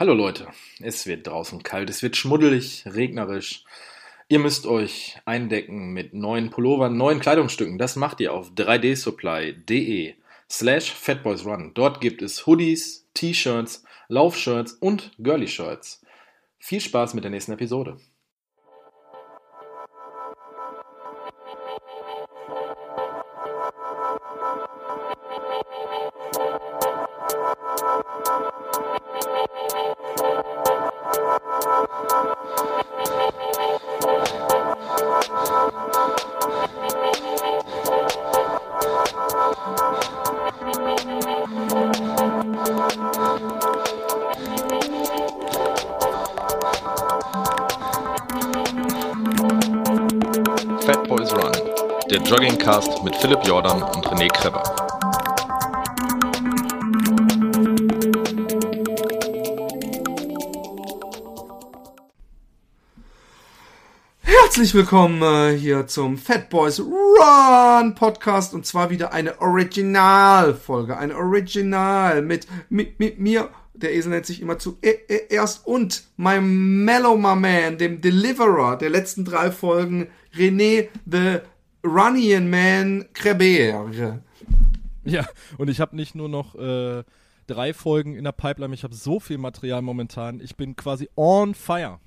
Hallo Leute, es wird draußen kalt, es wird schmuddelig, regnerisch. Ihr müsst euch eindecken mit neuen Pullovern, neuen Kleidungsstücken. Das macht ihr auf 3dsupply.de slash fatboysrun. Dort gibt es Hoodies, T-Shirts, Laufshirts und Girly-Shirts. Viel Spaß mit der nächsten Episode. Joggingcast mit Philipp Jordan und René Kreber. Herzlich willkommen äh, hier zum Fat Boys Run Podcast und zwar wieder eine Originalfolge, eine Original mit, mit, mit mir. Der Esel nennt sich immer zu e e erst und meinem Man, dem Deliverer der letzten drei Folgen, René the Runnian Man Kreber. Ja, und ich habe nicht nur noch äh, drei Folgen in der Pipeline, ich habe so viel Material momentan. Ich bin quasi on fire.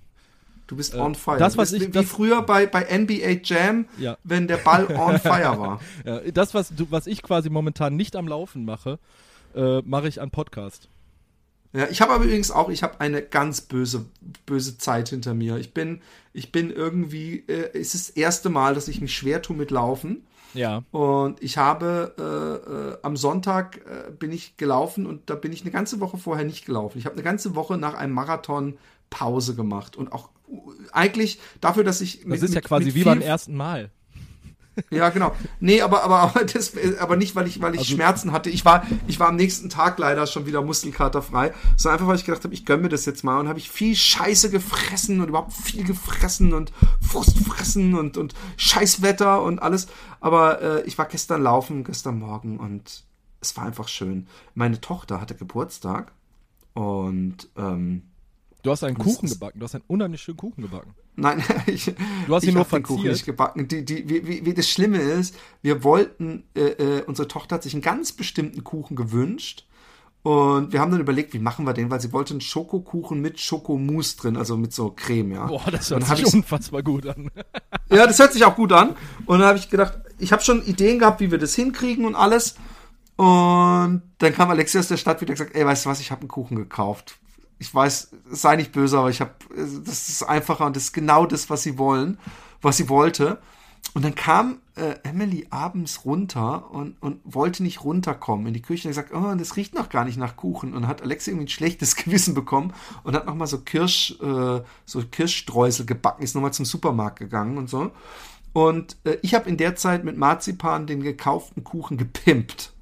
Du bist on fire. das, was ich- wie das- früher bei, bei NBA Jam, Ja. wenn der Ball on fire war. Ja, das, was, was ich quasi momentan nicht am Laufen mache, äh, mache ich an Podcast. Ja, ich habe aber übrigens auch, ich habe eine ganz böse, böse Zeit hinter mir. Ich bin, ich bin irgendwie, äh, es ist das erste Mal, dass ich mich schwer tue mit Laufen. Ja. Und ich habe äh, äh, am Sonntag äh, bin ich gelaufen und da bin ich eine ganze Woche vorher nicht gelaufen. Ich habe eine ganze Woche nach einem Marathon Pause gemacht und auch eigentlich dafür, dass ich Das ist ja quasi wie beim ersten Mal. Ja, genau. Nee, aber, aber, aber, das, aber nicht, weil ich, weil ich Also- Schmerzen hatte. Ich war, ich war am nächsten Tag leider schon wieder muskelkaterfrei, sondern einfach, weil ich gedacht habe, ich gönn mir das jetzt mal und habe ich viel Scheiße gefressen und überhaupt viel gefressen und Frust fressen und, und Scheißwetter und alles. Aber äh, ich war gestern laufen, gestern Morgen und es war einfach schön. Meine Tochter hatte Geburtstag und ähm, Du hast einen Kuchen gebacken. Du hast einen ununheimlich schönen Kuchen gebacken. Nein, ich, Du hast ihn ich nur den Kuchen verziert. nicht gebacken. Die, die, wie, wie, das Schlimme ist, wir wollten, äh, äh, unsere Tochter hat sich einen ganz bestimmten Kuchen gewünscht. Und wir haben dann überlegt, wie machen wir den, weil sie wollte einen Schokokuchen mit Schokomousse drin, also mit so Creme, ja. Boah, das hört sich unfassbar gut an. Ja, das hört sich auch gut an. Und dann habe ich gedacht, ich habe schon Ideen gehabt, wie wir das hinkriegen und alles. Und dann kam Alexia aus der Stadt wieder und gesagt, ey, weißt du was, ich habe einen Kuchen gekauft. Ich weiß, sei nicht böse, aber ich habe, das ist einfacher und das ist genau das, was sie wollen, was sie wollte. Und dann kam äh, Emily abends runter und, und wollte nicht runterkommen in die Küche und hat gesagt, oh, das riecht noch gar nicht nach Kuchen. Und hat Alexia irgendwie ein schlechtes Gewissen bekommen und hat nochmal so Kirsch, äh, so Kirschstreusel gebacken, ist nochmal zum Supermarkt gegangen und so. Und äh, ich habe in der Zeit mit Marzipan den gekauften Kuchen gepimpt.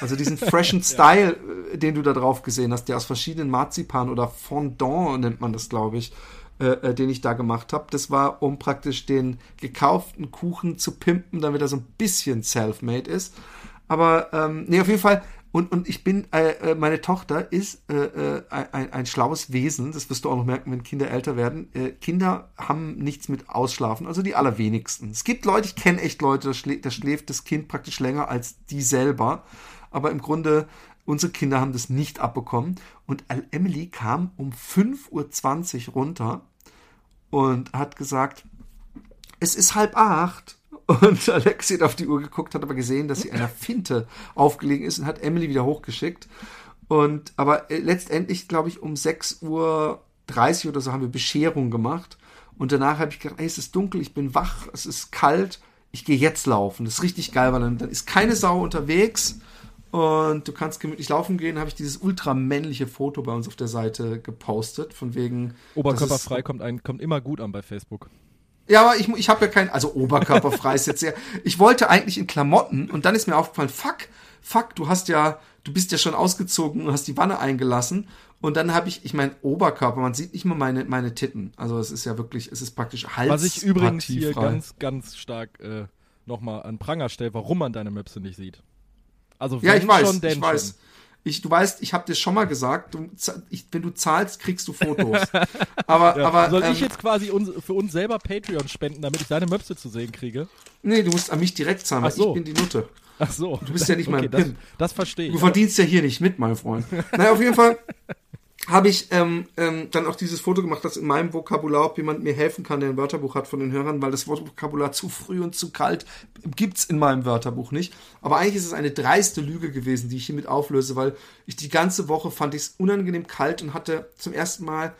Also diesen freshen Style, äh, den du da drauf gesehen hast, der aus verschiedenen Marzipan oder Fondant nennt man das, glaube ich, äh, äh, den ich da gemacht habe. Das war, um praktisch den gekauften Kuchen zu pimpen, damit er so ein bisschen self-made ist. Aber ähm, nee, auf jeden Fall. Und, und ich bin, äh, äh, meine Tochter ist äh, äh, ein, ein schlaues Wesen. Das wirst du auch noch merken, wenn Kinder älter werden. Äh, Kinder haben nichts mit Ausschlafen, also die allerwenigsten. Es gibt Leute, ich kenne echt Leute, da, schlä da schläft das Kind praktisch länger als die selber. Aber im Grunde, unsere Kinder haben das nicht abbekommen. Und Emily kam um 5.20 Uhr runter und hat gesagt, es ist halb acht. Und Alexi hat auf die Uhr geguckt, hat aber gesehen, dass sie einer Finte aufgelegen ist und hat Emily wieder hochgeschickt. Und aber äh, letztendlich, glaube ich, um 6.30 Uhr oder so haben wir Bescherung gemacht. Und danach habe ich gedacht, ey, es ist dunkel, ich bin wach, es ist kalt, ich gehe jetzt laufen. Das ist richtig geil, weil dann, dann ist keine Sau unterwegs und du kannst gemütlich laufen gehen. Habe ich dieses ultramännliche Foto bei uns auf der Seite gepostet, von wegen. Oberkörperfrei kommt, ein, kommt immer gut an bei Facebook. Ja, aber ich, ich habe ja kein, also oberkörperfrei ist jetzt sehr. Ich wollte eigentlich in Klamotten und dann ist mir aufgefallen, fuck, fuck, du hast ja, du bist ja schon ausgezogen und hast die Wanne eingelassen. Und dann habe ich, ich mein Oberkörper, man sieht nicht mal meine, meine Titten. Also es ist ja wirklich, es ist praktisch Hals. Was ich übrigens hier ganz, ganz stark äh, nochmal an Pranger stelle, warum man deine Möpse nicht sieht. Also Ja, ich weiß, schon, denn ich weiß. Ich, du weißt, ich habe dir schon mal gesagt, du, ich, wenn du zahlst, kriegst du Fotos. Aber, aber Soll ähm, ich jetzt quasi uns, für uns selber Patreon spenden, damit ich deine Möpse zu sehen kriege? nee, du musst an mich direkt zahlen, weil so. ich bin die Nutte. Ach so. Du bist ja nicht mein das, Pimp. das verstehe ich. Du verdienst ja hier nicht mit, mein Freund. naja, auf jeden Fall habe ich ähm, ähm, dann auch dieses Foto gemacht, dass in meinem Vokabular, ob jemand mir helfen kann, der ein Wörterbuch hat von den Hörern, weil das Wortvokabular zu früh und zu kalt gibt's in meinem Wörterbuch nicht. Aber eigentlich ist es eine dreiste Lüge gewesen, die ich hiermit auflöse, weil ich die ganze Woche fand ich es unangenehm kalt und hatte zum ersten Mal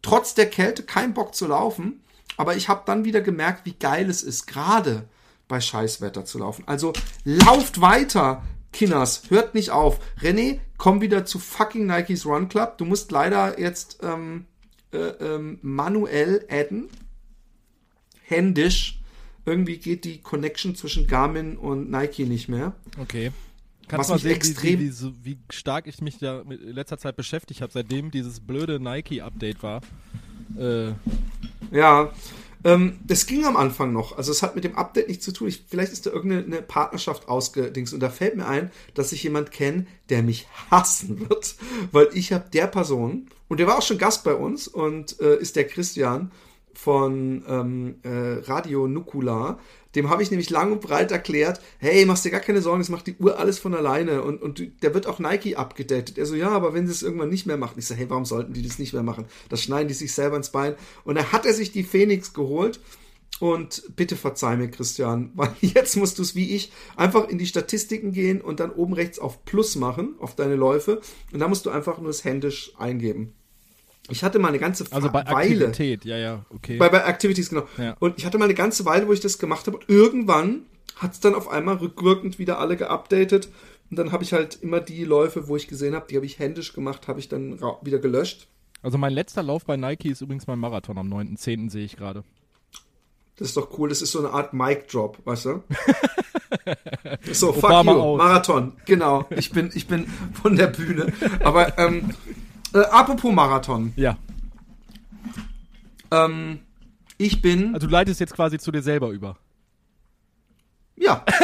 trotz der Kälte keinen Bock zu laufen. Aber ich habe dann wieder gemerkt, wie geil es ist, gerade bei Scheißwetter zu laufen. Also lauft weiter, Kinders, hört nicht auf. René, komm wieder zu fucking Nikes Run Club. Du musst leider jetzt ähm, äh, ähm, manuell adden, händisch. Irgendwie geht die Connection zwischen Garmin und Nike nicht mehr. Okay. Was Kannst du mal mich sehen, extrem- wie, wie, wie, stark ich mich da mit in letzter Zeit beschäftigt habe, seitdem dieses blöde Nike-Update war. Äh, Ja, ähm, das ging am Anfang noch. Also es hat mit dem Update nichts zu tun. Ich, vielleicht ist da irgendeine eine Partnerschaft ausgedings. Und da fällt mir ein, dass ich jemand kenne, der mich hassen wird. Weil ich habe der Person, und der war auch schon Gast bei uns, und äh, ist der Christian von ähm, äh, Radio Nukular. Dem habe ich nämlich lang und breit erklärt, hey, machst dir gar keine Sorgen, das macht die Uhr alles von alleine. Und, und der wird auch Nike abgedatet. Er so, ja, aber wenn sie es irgendwann nicht mehr machen. Ich so, hey, warum sollten die das nicht mehr machen? Das schneiden die sich selber ins Bein. Und dann hat er sich die Phoenix geholt. Und bitte verzeih mir, Christian, weil jetzt musst du es wie ich einfach in die Statistiken gehen und dann oben rechts auf Plus machen, auf deine Läufe. Und da musst du einfach nur das händisch eingeben. Ich hatte mal eine ganze also bei Weile. Aktivität, ja, ja, okay. Bei, bei Activities, genau. Ja. Und ich hatte mal eine ganze Weile, wo ich das gemacht habe. Und irgendwann hat es dann auf einmal rückwirkend wieder alle geupdatet. Und dann habe ich halt immer die Läufe, wo ich gesehen habe, die habe ich händisch gemacht, habe ich dann wieder gelöscht. also mein letzter Lauf bei Nike ist übrigens mein Marathon am 9.10. sehe ich gerade. Das ist doch cool. Das ist so eine Art Mic-Drop, weißt du? so, fuck Obama you. out. Marathon. Genau. Ich bin, ich bin von der Bühne. Aber ähm, äh, apropos Marathon. Ja. Ähm, ich bin. Also du leitest jetzt quasi zu dir selber über. ja.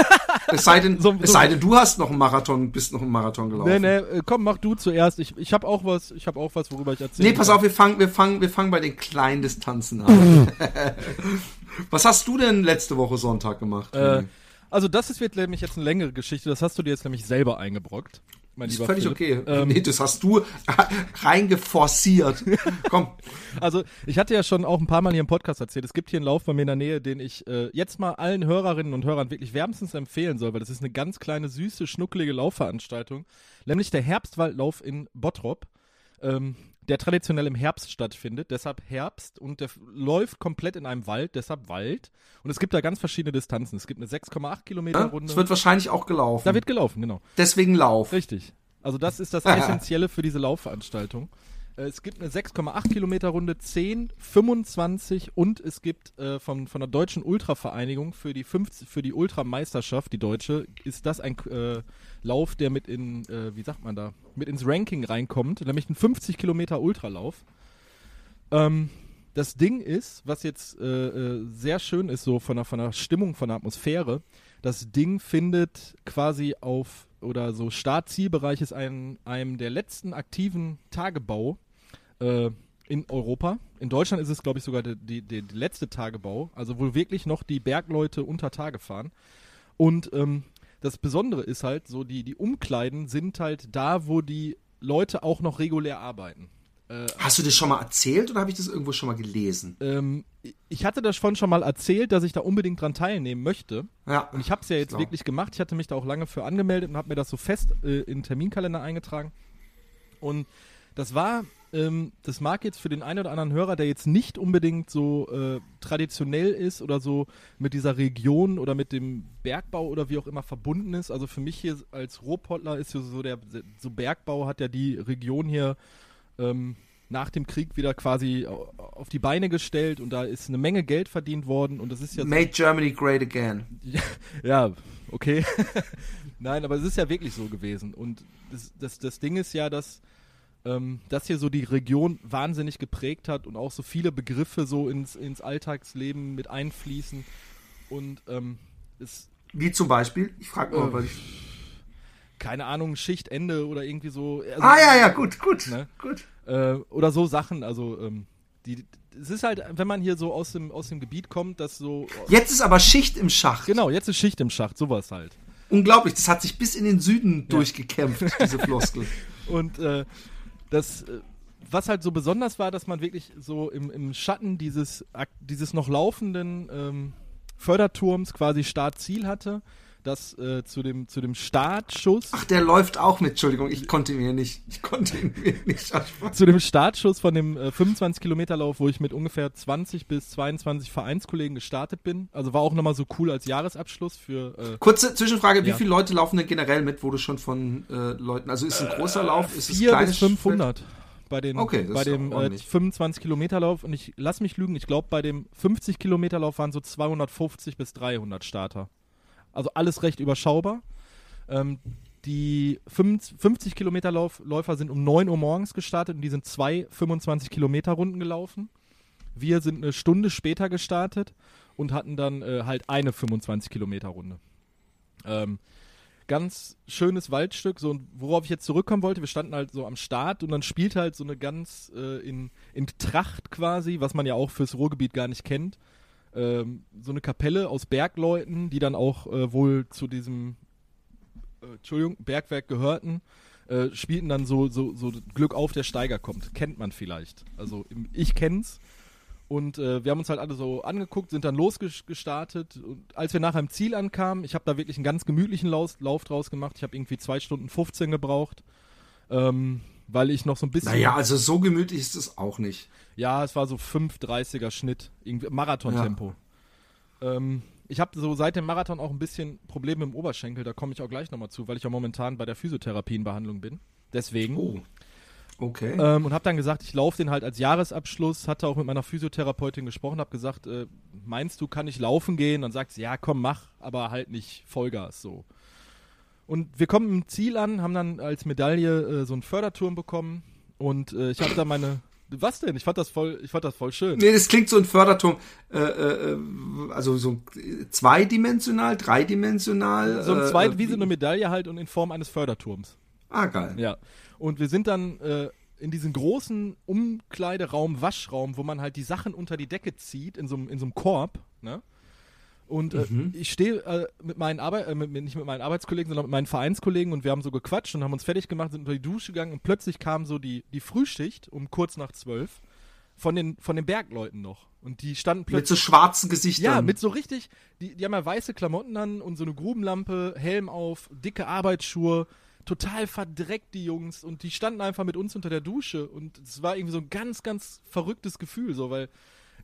Es sei denn, So- es so- sei denn, du hast noch einen Marathon, bist noch einen Marathon gelaufen. Nee, nee, äh, komm, mach du zuerst. Ich, ich habe auch was, ich habe auch was, worüber ich erzähle. Nee, pass auf, wir fangen, wir fangen, wir fangen bei den kleinen Distanzen an. Was hast du denn letzte Woche Sonntag gemacht? Äh, also das ist wird nämlich jetzt eine längere Geschichte. Das hast du dir jetzt nämlich selber eingebrockt, mein ist lieber völlig Philipp. okay. Ähm, nee, das hast du reingeforciert. Komm. Also ich hatte ja schon auch ein paar Mal hier im Podcast erzählt, es gibt hier einen Lauf bei mir in der Nähe, den ich äh, jetzt mal allen Hörerinnen und Hörern wirklich wärmstens empfehlen soll, weil das ist eine ganz kleine, süße, schnuckelige Laufveranstaltung, nämlich der Herbstwaldlauf in Bottrop, ähm, der traditionell im Herbst stattfindet, deshalb Herbst und der läuft komplett in einem Wald, deshalb Wald. Und es gibt da ganz verschiedene Distanzen. Es gibt eine 6,8 Kilometer Runde. es wird wahrscheinlich auch gelaufen. da wird gelaufen, genau. Deswegen Lauf. Richtig. Also das ist das Essentielle für diese Laufveranstaltung. Äh, Es gibt eine 6,8 Kilometer Runde, 10, 25 und es gibt äh, von, von der Deutschen Ultravereinigung für die 50, für die Ultrameisterschaft, die deutsche, ist das ein äh, Lauf, der mit in, äh, wie sagt man da, mit ins Ranking reinkommt, nämlich ein 50 Kilometer Ultralauf. Ähm, das Ding ist, was jetzt äh, äh, sehr schön ist, so von der, von der Stimmung, von der Atmosphäre, das Ding findet quasi auf, oder so Start-Zielbereich ist ein, einem der letzten aktiven Tagebau äh, in Europa. In Deutschland ist es, glaube ich, sogar die, die, die letzte Tagebau, also wo wirklich noch die Bergleute unter Tage fahren. Und ähm, das Besondere ist halt, so die, die Umkleiden sind halt da, wo die Leute auch noch regulär arbeiten. Hast du das schon mal erzählt oder habe ich das irgendwo schon mal gelesen? Ähm, ich hatte das schon schon mal erzählt, dass ich da unbedingt dran teilnehmen möchte. Ja. Und ich habe es ja jetzt Klar. wirklich gemacht. Ich hatte mich da auch lange für angemeldet und habe mir das so fest äh, in den Terminkalender eingetragen. Und das war, ähm, das mag jetzt für den einen oder anderen Hörer, der jetzt nicht unbedingt so äh, traditionell ist oder so mit dieser Region oder mit dem Bergbau oder wie auch immer verbunden ist. Also für mich hier als Ruhrpottler ist ja so der, so Bergbau hat ja die Region hier ähm, nach dem Krieg wieder quasi au- auf die Beine gestellt und da ist eine Menge Geld verdient worden und das ist ja so- Made Germany great again. ja, okay. Nein, aber es ist ja wirklich so gewesen. Und das, das, das Ding ist ja, dass ähm, das hier so die Region wahnsinnig geprägt hat und auch so viele Begriffe so ins, ins Alltagsleben mit einfließen. Und ähm, es Wie zum Beispiel, ich frage mal, Äh, weil ich, keine Ahnung, Schichtende oder irgendwie so. Also, ah ja, ja, gut, gut, Ne? gut. äh, oder so Sachen. Also ähm, die, es ist halt, wenn man hier so aus dem aus dem Gebiet kommt, dass so Jetzt ist aber Schicht im Schacht. genau jetzt ist Schicht im Schacht, sowas halt. Unglaublich, das hat sich bis in den Süden durchgekämpft, diese Floskel. Und äh, das, äh, was halt so besonders war, dass man wirklich so im, im Schatten dieses, dieses noch laufenden ähm, Förderturms quasi Startziel hatte, das äh, zu, dem, zu dem Startschuss. Ach, der läuft auch mit, Entschuldigung, ich konnte ihn mir nicht, ich konnte ihn mir nicht ansprechen. zu dem Startschuss von dem äh, 25 Kilometer Lauf, wo ich mit ungefähr 20 bis 22 Vereinskollegen gestartet bin. Also war auch nochmal so cool als Jahresabschluss für äh, Kurze Zwischenfrage, wie Ja. viele Leute laufen denn generell mit, wo du schon von äh, Leuten, also ist es ein großer Lauf, ist es 4 kleines bis 500 bei, den, Okay, bei dem äh, ordentlich. 25 Kilometer Lauf und ich lass mich lügen, ich glaube bei dem 50 Kilometer Lauf waren so 250 bis 300 Starter. Also alles recht überschaubar. Ähm, die 55 50 Kilometer Läufer sind um 9 Uhr morgens gestartet und die sind zwei 25 Kilometer Runden gelaufen. Wir sind eine Stunde später gestartet und hatten dann äh, halt eine 25 Kilometer Runde. Ähm, ganz schönes Waldstück, so worauf ich jetzt zurückkommen wollte, wir standen halt so am Start und dann spielt halt so eine ganz äh, in, in Tracht quasi, was man ja auch fürs Ruhrgebiet gar nicht kennt, ähm, so eine Kapelle aus Bergleuten, die dann auch äh, wohl zu diesem äh, Entschuldigung, Bergwerk gehörten, äh, spielten dann so, so, so Glück auf, der Steiger kommt. Kennt man vielleicht. Also ich kenn's. Und äh, wir haben uns halt alle so angeguckt, sind dann losgestartet. Und als wir nachher im Ziel ankamen, ich habe da wirklich einen ganz gemütlichen Lauf, Lauf draus gemacht. Ich habe irgendwie zwei Stunden 15 gebraucht, ähm, weil ich noch so ein bisschen. Naja, also so gemütlich ist es auch nicht. Ja, es war so 5,30er Schnitt, irgendwie Marathontempo. Ähm, ich habe so seit dem Marathon auch ein bisschen Probleme im Oberschenkel, da komme ich auch gleich nochmal zu, weil ich ja momentan bei der Physiotherapie in Behandlung bin. Deswegen. Oh. Okay. Ähm, und habe dann gesagt, ich laufe den halt als Jahresabschluss, hatte auch mit meiner Physiotherapeutin gesprochen, habe gesagt, äh, meinst du, kann ich laufen gehen? Dann sagt sie, ja, komm, mach, aber halt nicht Vollgas so. Und wir kommen im Ziel an, haben dann als Medaille äh, so einen Förderturm bekommen und äh, ich habe da meine was denn? Ich fand das voll, ich fand das voll schön. Nee, das klingt so ein Förderturm, äh, äh, also so zweidimensional, dreidimensional. So ein äh, zweit, äh, wie so eine Medaille halt und in Form eines Förderturms. Ah, geil. Ja. Und wir sind dann äh, in diesen großen Umkleideraum, Waschraum, wo man halt die Sachen unter die Decke zieht, in so einem in so einem Korb, ne? Und äh, ich stehe äh, mit meinen Arbeit, äh, mit, mit- nicht mit meinen Arbeitskollegen, sondern mit meinen Vereinskollegen und wir haben so gequatscht und haben uns fertig gemacht, sind unter die Dusche gegangen und plötzlich kam so die, die Frühschicht um kurz nach zwölf von den, von den Bergleuten noch. Und die standen plötzlich. Mit so schwarzen Gesichtern. Ja, mit so richtig, die, die haben ja weiße Klamotten an und so eine Grubenlampe, Helm auf, dicke Arbeitsschuhe, total verdreckt die Jungs und die standen einfach mit uns unter der Dusche und es war irgendwie so ein ganz, ganz verrücktes Gefühl, so, weil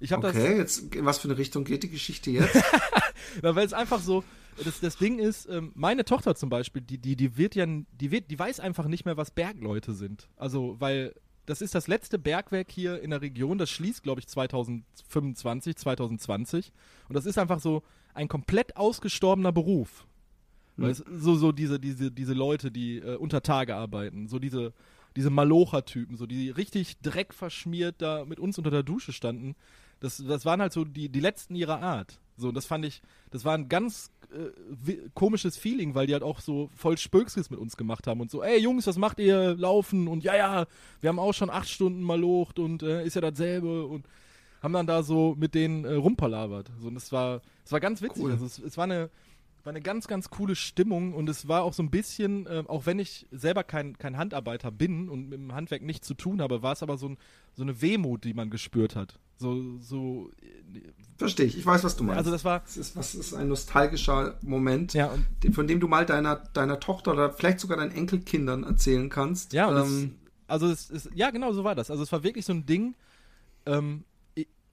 ich habe Okay, jetzt, in was für eine Richtung geht die Geschichte jetzt? das, weil es einfach so, das, das Ding ist, ähm, meine Tochter zum Beispiel, die, die, die wird ja, die wird, die weiß einfach nicht mehr, was Bergleute sind. Also, weil das ist das letzte Bergwerk hier in der Region, das schließt, glaube ich, 2025, 2020. Und das ist einfach so ein komplett ausgestorbener Beruf. Weil es, so, so diese, diese, diese Leute, die äh, unter Tage arbeiten, so diese, diese Malocher-Typen, so die richtig dreckverschmiert da mit uns unter der Dusche standen. Das, das waren halt so die, die letzten ihrer Art. So, das fand ich, das war ein ganz äh, komisches Feeling, weil die halt auch so voll Spökskis mit uns gemacht haben und so, ey Jungs, was macht ihr? Laufen und ja, ja, wir haben auch schon acht Stunden mal locht und äh, ist ja dasselbe und haben dann da so mit denen äh, rumpalabert. So, und das war, das war ganz witzig. Cool. Also es, es war eine, war eine ganz, ganz coole Stimmung und es war auch so ein bisschen, äh, auch wenn ich selber kein, kein Handarbeiter bin und mit dem Handwerk nichts zu tun habe, war es aber so, ein, so eine Wehmut, die man gespürt hat. So, so, Verstehe ich, ich weiß, was du meinst. also das war, das ist, was ist ein nostalgischer Moment, ja, von dem du mal deiner, deiner Tochter oder vielleicht sogar deinen Enkelkindern erzählen kannst. Ja, ähm, das, also es ist, ja, genau so war das. Also es war wirklich so ein Ding. Ähm,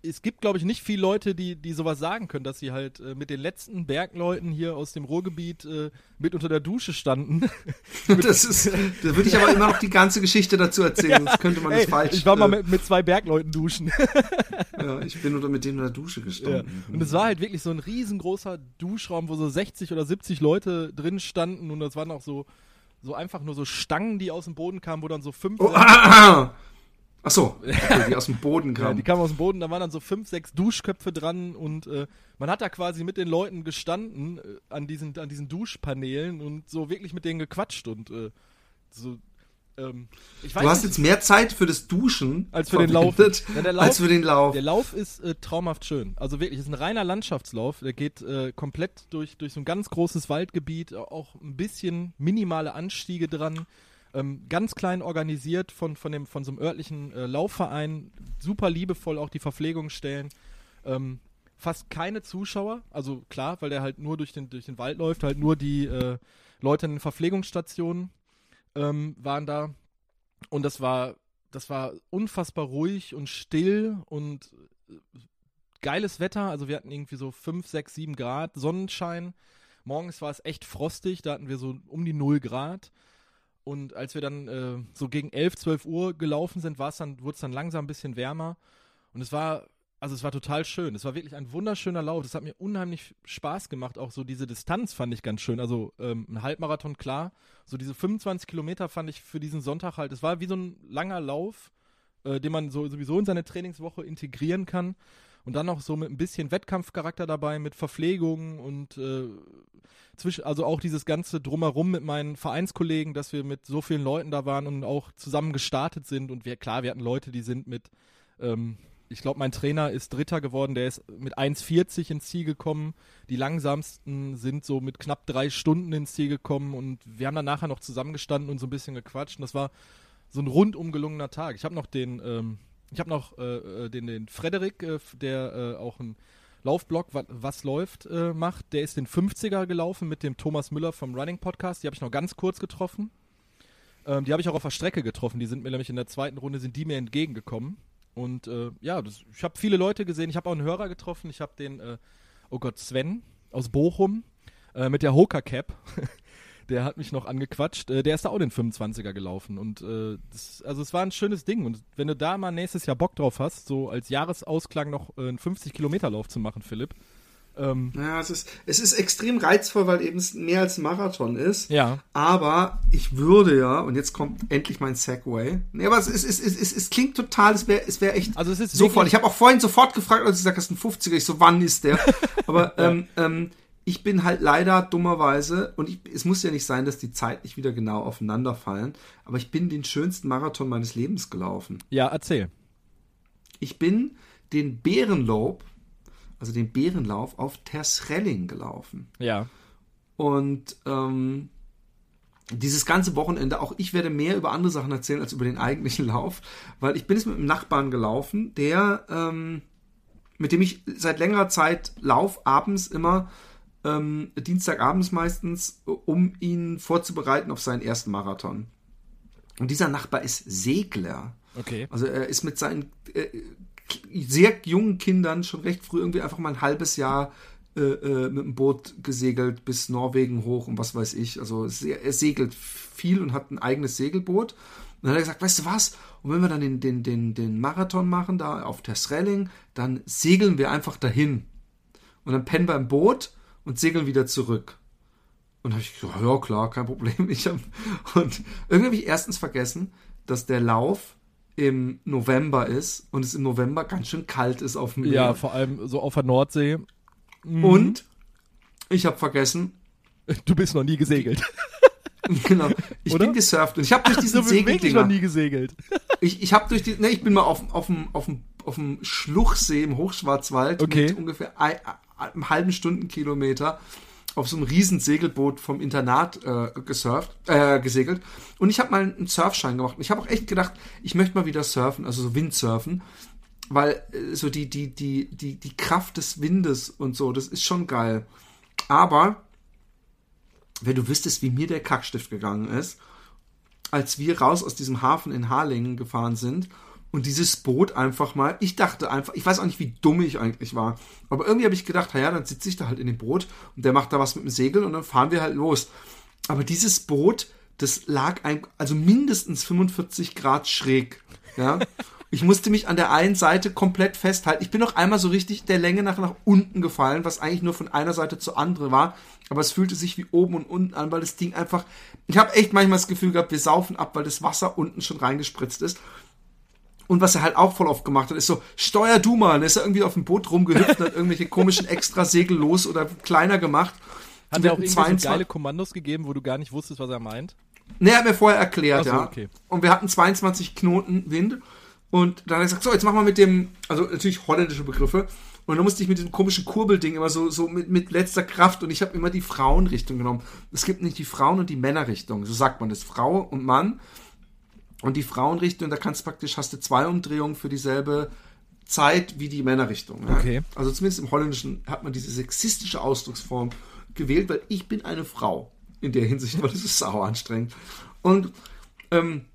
es gibt, glaube ich, nicht viele Leute, die, die sowas sagen können, dass sie halt äh, mit den letzten Bergleuten hier aus dem Ruhrgebiet äh, mit unter der Dusche standen. das ist, da würde ich aber immer noch die ganze Geschichte dazu erzählen, sonst könnte man Ey, das falsch. ich war mal äh, mit, mit zwei Bergleuten duschen. ja, ich bin unter mit denen in der Dusche ja. gestanden. Und es war halt wirklich so ein riesengroßer Duschraum, wo so 60 oder 70 Leute drin standen und das waren auch so, so einfach nur so Stangen, die aus dem Boden kamen, wo dann so fünf. Oh, ah, ah, Ach so, okay, die aus dem Boden Ja, kamen. die kamen aus dem Boden, da waren dann so fünf, sechs Duschköpfe dran und äh, man hat da quasi mit den Leuten gestanden äh, an, diesen, an diesen Duschpaneelen und so wirklich mit denen gequatscht und äh, so. Ähm, du hast nicht, jetzt mehr Zeit für das Duschen Als für den Lauf. Ja, der Lauf- als für den Lauf. Der Lauf ist äh, traumhaft schön. Also wirklich, ist ein reiner Landschaftslauf. Der geht äh, komplett durch, durch so ein ganz großes Waldgebiet, auch ein bisschen minimale Anstiege dran. Ähm, ganz klein organisiert von, von, dem, von so einem örtlichen äh, Laufverein. Super liebevoll auch die Verpflegungsstellen. Ähm, fast keine Zuschauer. Also klar, weil der halt nur durch den, durch den Wald läuft, halt nur die äh, Leute in den Verpflegungsstationen ähm, waren da. Und das war, das war unfassbar ruhig und still und äh, geiles Wetter. Also wir hatten irgendwie so 5, 6, 7 Grad Sonnenschein. Morgens war es echt frostig, da hatten wir so um die 0 Grad. Und als wir dann äh, so gegen 11, 12 Uhr gelaufen sind, dann, wurde es dann langsam ein bisschen wärmer. Und es war, also es war total schön. Es war wirklich ein wunderschöner Lauf. Das hat mir unheimlich Spaß gemacht. Auch so diese Distanz fand ich ganz schön. Also ähm, ein Halbmarathon, klar. So diese 25 Kilometer fand ich für diesen Sonntag halt, es war wie so ein langer Lauf, äh, den man so, sowieso in seine Trainingswoche integrieren kann. Und dann noch so mit ein bisschen Wettkampfcharakter dabei, mit Verpflegung und äh, zwischen, also auch dieses ganze Drumherum mit meinen Vereinskollegen, dass wir mit so vielen Leuten da waren und auch zusammen gestartet sind. Und wir, klar, wir hatten Leute, die sind mit, ähm, ich glaube, mein Trainer ist Dritter geworden, der ist mit 1,40 ins Ziel gekommen. Die langsamsten sind so mit knapp drei Stunden ins Ziel gekommen und wir haben dann nachher noch zusammengestanden und so ein bisschen gequatscht. Und das war so ein rundum gelungener Tag. Ich habe noch den, ähm, ich habe noch äh, äh, den, den Frederik, äh, der äh, auch ein Laufblog, was, was läuft, äh, macht. Der ist den 50er gelaufen mit dem Thomas Müller vom Running Podcast. Die habe ich noch ganz kurz getroffen. Ähm, die habe ich auch auf der Strecke getroffen. Die sind mir nämlich in der zweiten Runde, sind die mir entgegengekommen. Und äh, ja, das, ich habe viele Leute gesehen. Ich habe auch einen Hörer getroffen. Ich habe den, oh Gott, Sven aus Bochum mit der Hoka Cap. der hat mich noch angequatscht. Äh, der ist da auch den 25er gelaufen. Und äh, das, also es war ein schönes Ding. Und wenn du da mal nächstes Jahr Bock drauf hast, so als Jahresausklang noch äh, einen 50-Kilometer-Lauf zu machen, Philipp. Ähm, Ja, es ist, es ist extrem reizvoll, weil eben es mehr als ein Marathon ist. ja. Aber ich würde ja, und jetzt kommt endlich mein Segway. Nee, aber es, es, es, es, es, es klingt total, es wäre es wär echt Also es ist sofort. Ich habe auch vorhin sofort gefragt, als du gesagt hast, ein 50er. Ich so, wann ist der? Aber ähm, ähm, ich bin halt leider dummerweise, und ich, es muss ja nicht sein, dass die zeitlich wieder genau aufeinander fallen, aber ich bin den schönsten Marathon meines Lebens gelaufen. Ja, erzähl. Ich bin den Bärenlob, also den Bärenlauf auf Tersrelling gelaufen. Ja. Und ähm, dieses ganze Wochenende, auch ich werde mehr über andere Sachen erzählen als über den eigentlichen Lauf, weil ich bin es mit einem Nachbarn gelaufen, der, ähm, mit dem ich seit längerer Zeit lauf, abends immer, ähm, Dienstagabends meistens, um ihn vorzubereiten auf seinen ersten Marathon. Und dieser Nachbar ist Segler. Okay. Also er ist mit seinen äh, sehr jungen Kindern schon recht früh irgendwie einfach mal ein halbes Jahr äh, äh, mit dem Boot gesegelt bis Norwegen hoch und was weiß ich. Also sehr, er segelt viel und hat ein eigenes Segelboot. Und dann hat er gesagt, weißt du was? Und wenn wir dann den, den, den, den Marathon machen da auf Tersrelling, dann segeln wir einfach dahin. Und dann pennen wir im Boot und segeln wieder zurück. Und habe ich gesagt, ja klar, kein Problem. Ich hab, und irgendwie habe ich erstens vergessen, dass der Lauf im November ist und es im November ganz schön kalt ist auf dem Meer. Ja, vor allem so auf der Nordsee. und ich habe vergessen, Du bist noch nie gesegelt. genau, ich Oder? bin gesurft und ich habe durch diesen du bist wirklich noch nie gesegelt. ich, ich habe durch die, ne, ich bin mal auf, auf dem, auf dem, auf dem Schluchsee im Hochschwarzwald Okay. mit ungefähr einem halben Stundenkilometer auf so einem riesen Segelboot vom Internat äh, gesurft, äh, gesegelt. Und ich habe mal einen Surfschein gemacht. Ich habe auch echt gedacht, ich möchte mal wieder surfen, also so Windsurfen. Weil äh, so die, die, die, die, die Kraft des Windes und so, das ist schon geil. Aber, wenn du wüsstest, wie mir der Kackstift gegangen ist, als wir raus aus diesem Hafen in Harlingen gefahren sind und dieses Boot einfach mal, ich dachte einfach, ich weiß auch nicht, wie dumm ich eigentlich war, aber irgendwie habe ich gedacht, naja, dann sitze ich da halt in dem Boot und der macht da was mit dem Segel und dann fahren wir halt los. Aber dieses Boot, das lag ein, also mindestens 45 Grad schräg, ja. Ich musste mich an der einen Seite komplett festhalten. Ich bin noch einmal so richtig der Länge nach nach unten gefallen, was eigentlich nur von einer Seite zur anderen war. Aber es fühlte sich wie oben und unten an, weil das Ding einfach. Ich habe echt manchmal das Gefühl gehabt, wir saufen ab, weil das Wasser unten schon reingespritzt ist. Und was er halt auch voll oft gemacht hat, ist so, steuer du mal. Dann ist er irgendwie auf dem Boot rumgehüpft und hat irgendwelche komischen Extrasegel los oder kleiner gemacht. Hat er auch irgendwie so geile Kommandos gegeben, wo du gar nicht wusstest, was er meint? Ne, er hat mir vorher erklärt, so, ja. Okay. Und wir hatten 22 Knoten Wind. Und dann hat er gesagt, so, jetzt machen wir mit dem, also natürlich holländische Begriffe. Und dann musste ich mit diesem komischen Kurbelding immer so, so mit, mit letzter Kraft und ich habe immer die Frauenrichtung genommen. Es gibt nicht die Frauen- und die Männerrichtung. So sagt man das. Frau und Mann. Und die Frauenrichtung, da kannst du praktisch, hast du zwei Umdrehungen für dieselbe Zeit wie die Männerrichtung. Ja? Okay. Also zumindest im Holländischen hat man diese sexistische Ausdrucksform gewählt, weil ich bin eine Frau in der Hinsicht, aber das ist sauer anstrengend. Und ähm,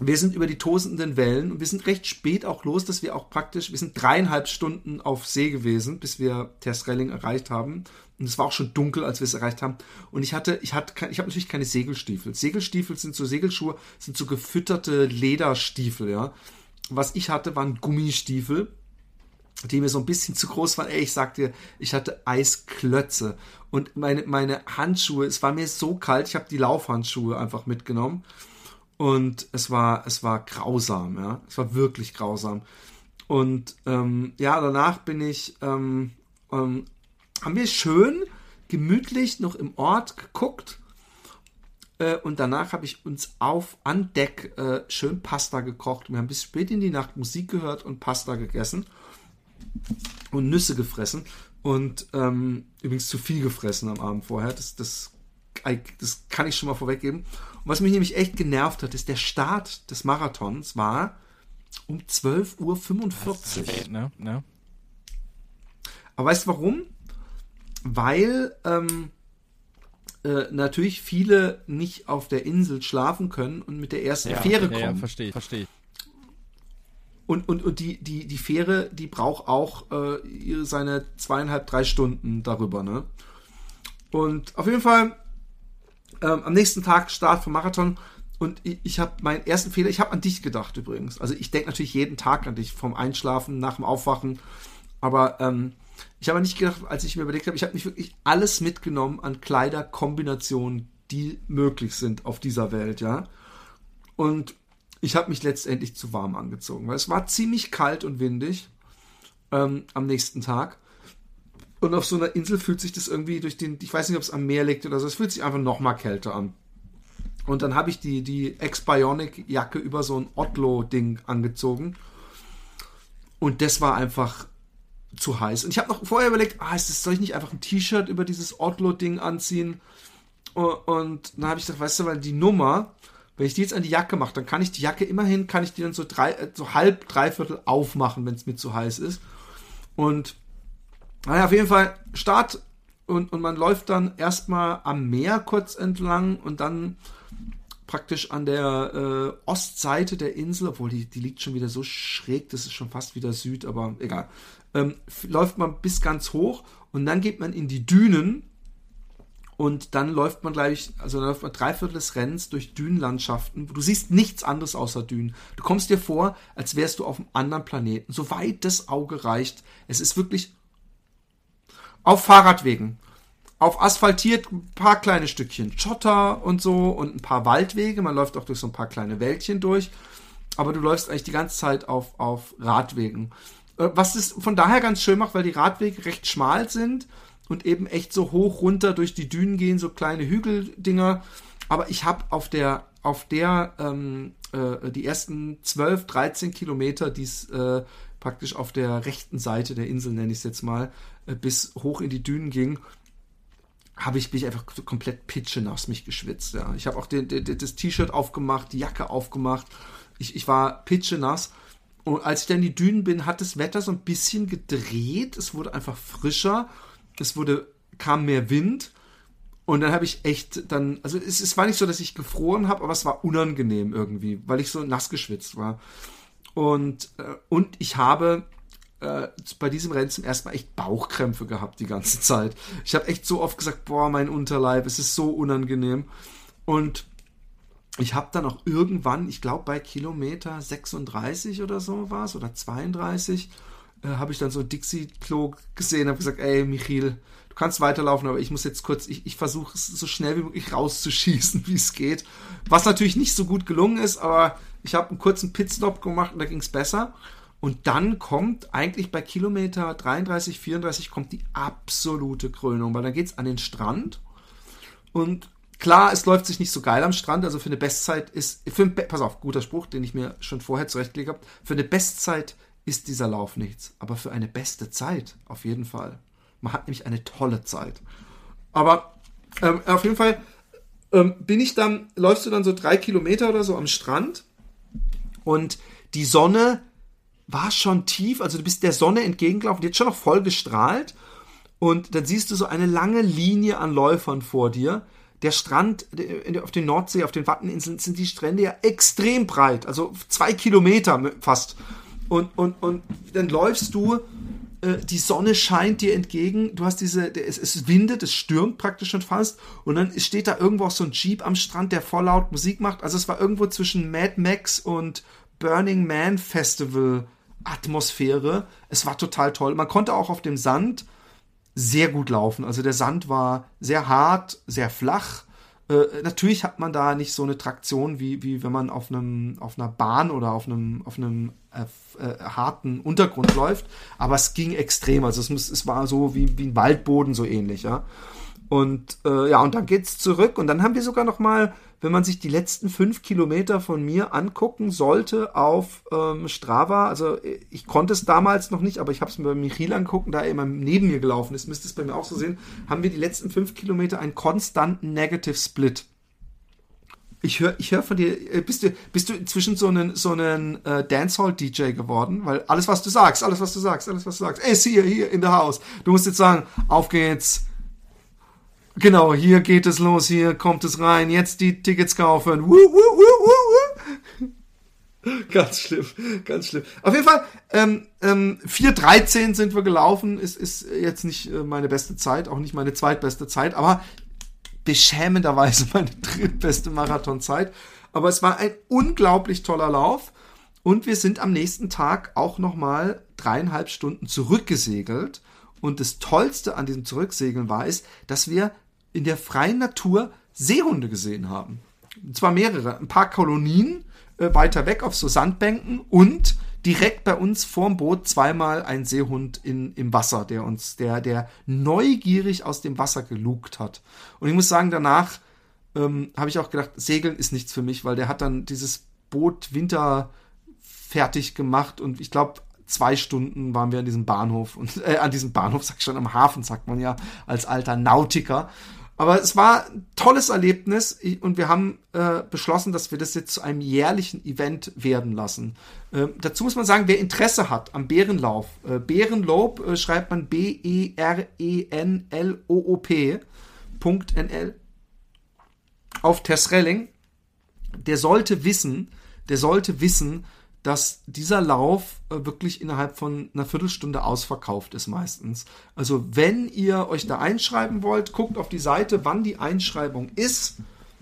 wir sind über die tosenden Wellen und wir sind recht spät auch los, dass wir auch praktisch, wir sind dreieinhalb Stunden auf See gewesen, bis wir Terstrelling erreicht haben. Und es war auch schon dunkel, als wir es erreicht haben. Und ich hatte, ich hatte, ich habe natürlich keine Segelstiefel. Segelstiefel sind so Segelschuhe, sind so gefütterte Lederstiefel, ja. Was ich hatte, waren Gummistiefel, die mir so ein bisschen zu groß waren. Ey, ich sag dir, ich hatte Eisklötze. Und meine, meine Handschuhe, es war mir so kalt, ich habe die Laufhandschuhe einfach mitgenommen. Und es war, es war grausam, ja. Es war wirklich grausam. Und ähm, ja, danach bin ich, ähm, ähm, haben wir schön gemütlich noch im Ort geguckt. Äh, und danach habe ich uns auf an Deck äh, schön Pasta gekocht. Wir haben bis spät in die Nacht Musik gehört und Pasta gegessen und Nüsse gefressen. Und ähm, übrigens zu viel gefressen am Abend vorher. Das, das, das kann ich schon mal vorweggeben. Und was mich nämlich echt genervt hat, ist, der Start des Marathons war um 12.45 Uhr. Spät, ne? ne? Aber weißt du warum? Weil ähm, äh, natürlich viele nicht auf der Insel schlafen können und mit der ersten ja, Fähre kommen. Ja, verstehe, verstehe. Und, und, und die, die, die Fähre, die braucht auch äh, seine zweieinhalb, drei Stunden darüber, ne? Und auf jeden Fall ähm, am nächsten Tag Start vom Marathon und ich, ich habe meinen ersten Fehler, ich habe an dich gedacht übrigens. Also ich denke natürlich jeden Tag an dich, vom Einschlafen, nach dem Aufwachen. Aber ähm, ich habe nicht gedacht, als ich mir überlegt habe, ich habe nicht wirklich alles mitgenommen an Kleiderkombinationen, die möglich sind auf dieser Welt, ja. Und ich habe mich letztendlich zu warm angezogen, weil es war ziemlich kalt und windig ähm, am nächsten Tag. Und auf so einer Insel fühlt sich das irgendwie durch den, ich weiß nicht, ob es am Meer liegt oder so, es fühlt sich einfach noch mal kälter an. Und dann habe ich die, die Ex-Bionic-Jacke über so ein Otlo-Ding angezogen. Und das war einfach zu heiß. Und ich habe noch vorher überlegt, ah, ist das, soll ich nicht einfach ein T-Shirt über dieses Otlo-Ding anziehen? Und dann habe ich gedacht, weißt du, weil die Nummer, wenn ich die jetzt an die Jacke mache, dann kann ich die Jacke immerhin, kann ich die dann so, drei, äh, so halb, dreiviertel aufmachen, wenn es mir zu heiß ist. Und naja, auf jeden Fall Start und, und man läuft dann erstmal am Meer kurz entlang und dann praktisch an der äh, Ostseite der Insel, obwohl die, die liegt schon wieder so schräg, das ist schon fast wieder Süd, aber egal. Ähm, läuft man bis ganz hoch und dann geht man in die Dünen und dann läuft man gleich, also dann läuft man dreiviertel des Rennens durch Dünenlandschaften. Du siehst nichts anderes außer Dünen. Du kommst dir vor, als wärst du auf einem anderen Planeten, soweit das Auge reicht. Es ist wirklich auf Fahrradwegen. Auf asphaltiert ein paar kleine Stückchen Schotter und so und ein paar Waldwege. Man läuft auch durch so ein paar kleine Wäldchen durch. Aber du läufst eigentlich die ganze Zeit auf, auf Radwegen. Äh, was es von daher ganz schön macht, weil die Radwege recht schmal sind und eben echt so hoch runter durch die Dünen gehen, so kleine Hügeldinger. Aber ich habe auf der, auf der, ähm, äh, die ersten 12, 13 Kilometer, die es äh, praktisch auf der rechten Seite der Insel, nenne ich es jetzt mal, äh, bis hoch in die Dünen ging, habe ich mich einfach komplett pitschenass mich geschwitzt. Ja. Ich habe auch den, den, das T-Shirt aufgemacht, die Jacke aufgemacht. Ich, ich war pitschenass. Und als ich dann in die Dünen bin, hat das Wetter so ein bisschen gedreht. Es wurde einfach frischer. Es wurde, kam mehr Wind. Und dann habe ich echt dann, also es, es war nicht so, dass ich gefroren habe, aber es war unangenehm irgendwie, weil ich so nass geschwitzt war. Und, äh, und ich habe äh, bei diesem Rennen zum ersten Mal echt Bauchkrämpfe gehabt die ganze Zeit. Ich habe echt so oft gesagt, boah, mein Unterleib, es ist so unangenehm. Und ich habe dann auch irgendwann, ich glaube bei Kilometer 36 oder so war es, oder 32, äh, habe ich dann so Dixie-Klo gesehen, habe gesagt, ey, Michiel, du kannst weiterlaufen, aber ich muss jetzt kurz, ich, ich versuche es so schnell wie möglich rauszuschießen, wie es geht. Was natürlich nicht so gut gelungen ist, aber Ich habe einen kurzen Pitstop gemacht und da ging es besser. Und dann kommt eigentlich bei Kilometer 33, 34 kommt die absolute Krönung, weil dann geht es an den Strand. Und klar, es läuft sich nicht so geil am Strand. Also für eine Bestzeit ist, für, pass auf, guter Spruch, den ich mir schon vorher zurechtgelegt habe. Für eine Bestzeit ist dieser Lauf nichts. Aber für eine beste Zeit auf jeden Fall. Man hat nämlich eine tolle Zeit. Aber ähm, auf jeden Fall ähm, bin ich dann, läufst du dann so drei Kilometer oder so am Strand und die Sonne war schon tief, also du bist der Sonne entgegengelaufen, die hat schon noch voll gestrahlt und dann siehst du so eine lange Linie an Läufern vor dir. Der Strand auf den Nordsee, auf den Watteninseln sind die Strände ja extrem breit, also zwei Kilometer fast. Und, und, und dann läufst du äh, die Sonne scheint dir entgegen, du hast diese, es, es windet, es stürmt praktisch schon fast und dann steht da irgendwo auch so ein Jeep am Strand, der voll laut Musik macht. Also es war irgendwo zwischen Mad Max und Burning Man Festival Atmosphäre. Es war total toll. Man konnte auch auf dem Sand sehr gut laufen. Also der Sand war sehr hart, sehr flach äh, natürlich hat man da nicht so eine Traktion, wie, wie wenn man auf einem, auf einer Bahn oder auf einem, auf einem äh, äh, harten Untergrund läuft, aber es ging extrem. Also es, muss, es war so wie, wie ein Waldboden, so ähnlich, ja. Und äh, ja, und dann geht's zurück und dann haben wir sogar noch mal wenn man sich die letzten fünf Kilometer von mir angucken sollte auf ähm, Strava, also äh, ich konnte es damals noch nicht, aber ich habe es mir bei Michiel angucken, da er immer neben mir gelaufen ist, müsste es bei mir auch so sehen, haben wir die letzten fünf Kilometer einen konstanten Negative Split. Ich höre ich hör von dir, äh, bist du, bist du inzwischen so einen, so einen äh, Dancehall-DJ geworden? Weil alles, was du sagst, alles, was du sagst, alles, was du sagst, ey, ist hier, hier in der Haus. Du musst jetzt sagen, auf geht's, Genau, hier geht es los, hier kommt es rein, jetzt die Tickets kaufen. Woo, woo, woo, woo, Ganz schlimm, ganz schlimm. Auf jeden Fall, ähm, ähm, 4.13 sind wir gelaufen, ist, ist jetzt nicht äh, meine beste Zeit, auch nicht meine zweitbeste Zeit, aber beschämenderweise meine drittbeste Marathonzeit. Aber es war ein unglaublich toller Lauf und wir sind am nächsten Tag auch nochmal dreieinhalb Stunden zurückgesegelt. Und das Tollste an diesem Zurücksegeln war es, dass wir in der freien Natur Seehunde gesehen haben. Und zwar mehrere. Ein paar Kolonien äh, weiter weg auf so Sandbänken und direkt bei uns vorm Boot zweimal ein Seehund in, im Wasser, der uns, der, der neugierig aus dem Wasser gelugt hat. Und ich muss sagen, danach ähm, habe ich auch gedacht, Segeln ist nichts für mich, weil der hat dann dieses Boot Winter fertig gemacht und ich glaube, zwei Stunden waren wir an diesem Bahnhof und äh, an diesem Bahnhof, sag ich schon, am Hafen, sagt man ja, als alter Nautiker. Aber es war ein tolles Erlebnis und wir haben äh, beschlossen, dass wir das jetzt zu einem jährlichen Event werden lassen. Äh, dazu muss man sagen, wer Interesse hat am Bärenlauf, äh, Bärenlob äh, schreibt man B-E-R-E-N-L-O-O-P.nl auf Tessrelling, der sollte wissen, der sollte wissen, dass dieser Lauf äh, wirklich innerhalb von einer Viertelstunde ausverkauft ist meistens. Also wenn ihr euch da einschreiben wollt, guckt auf die Seite, wann die Einschreibung ist.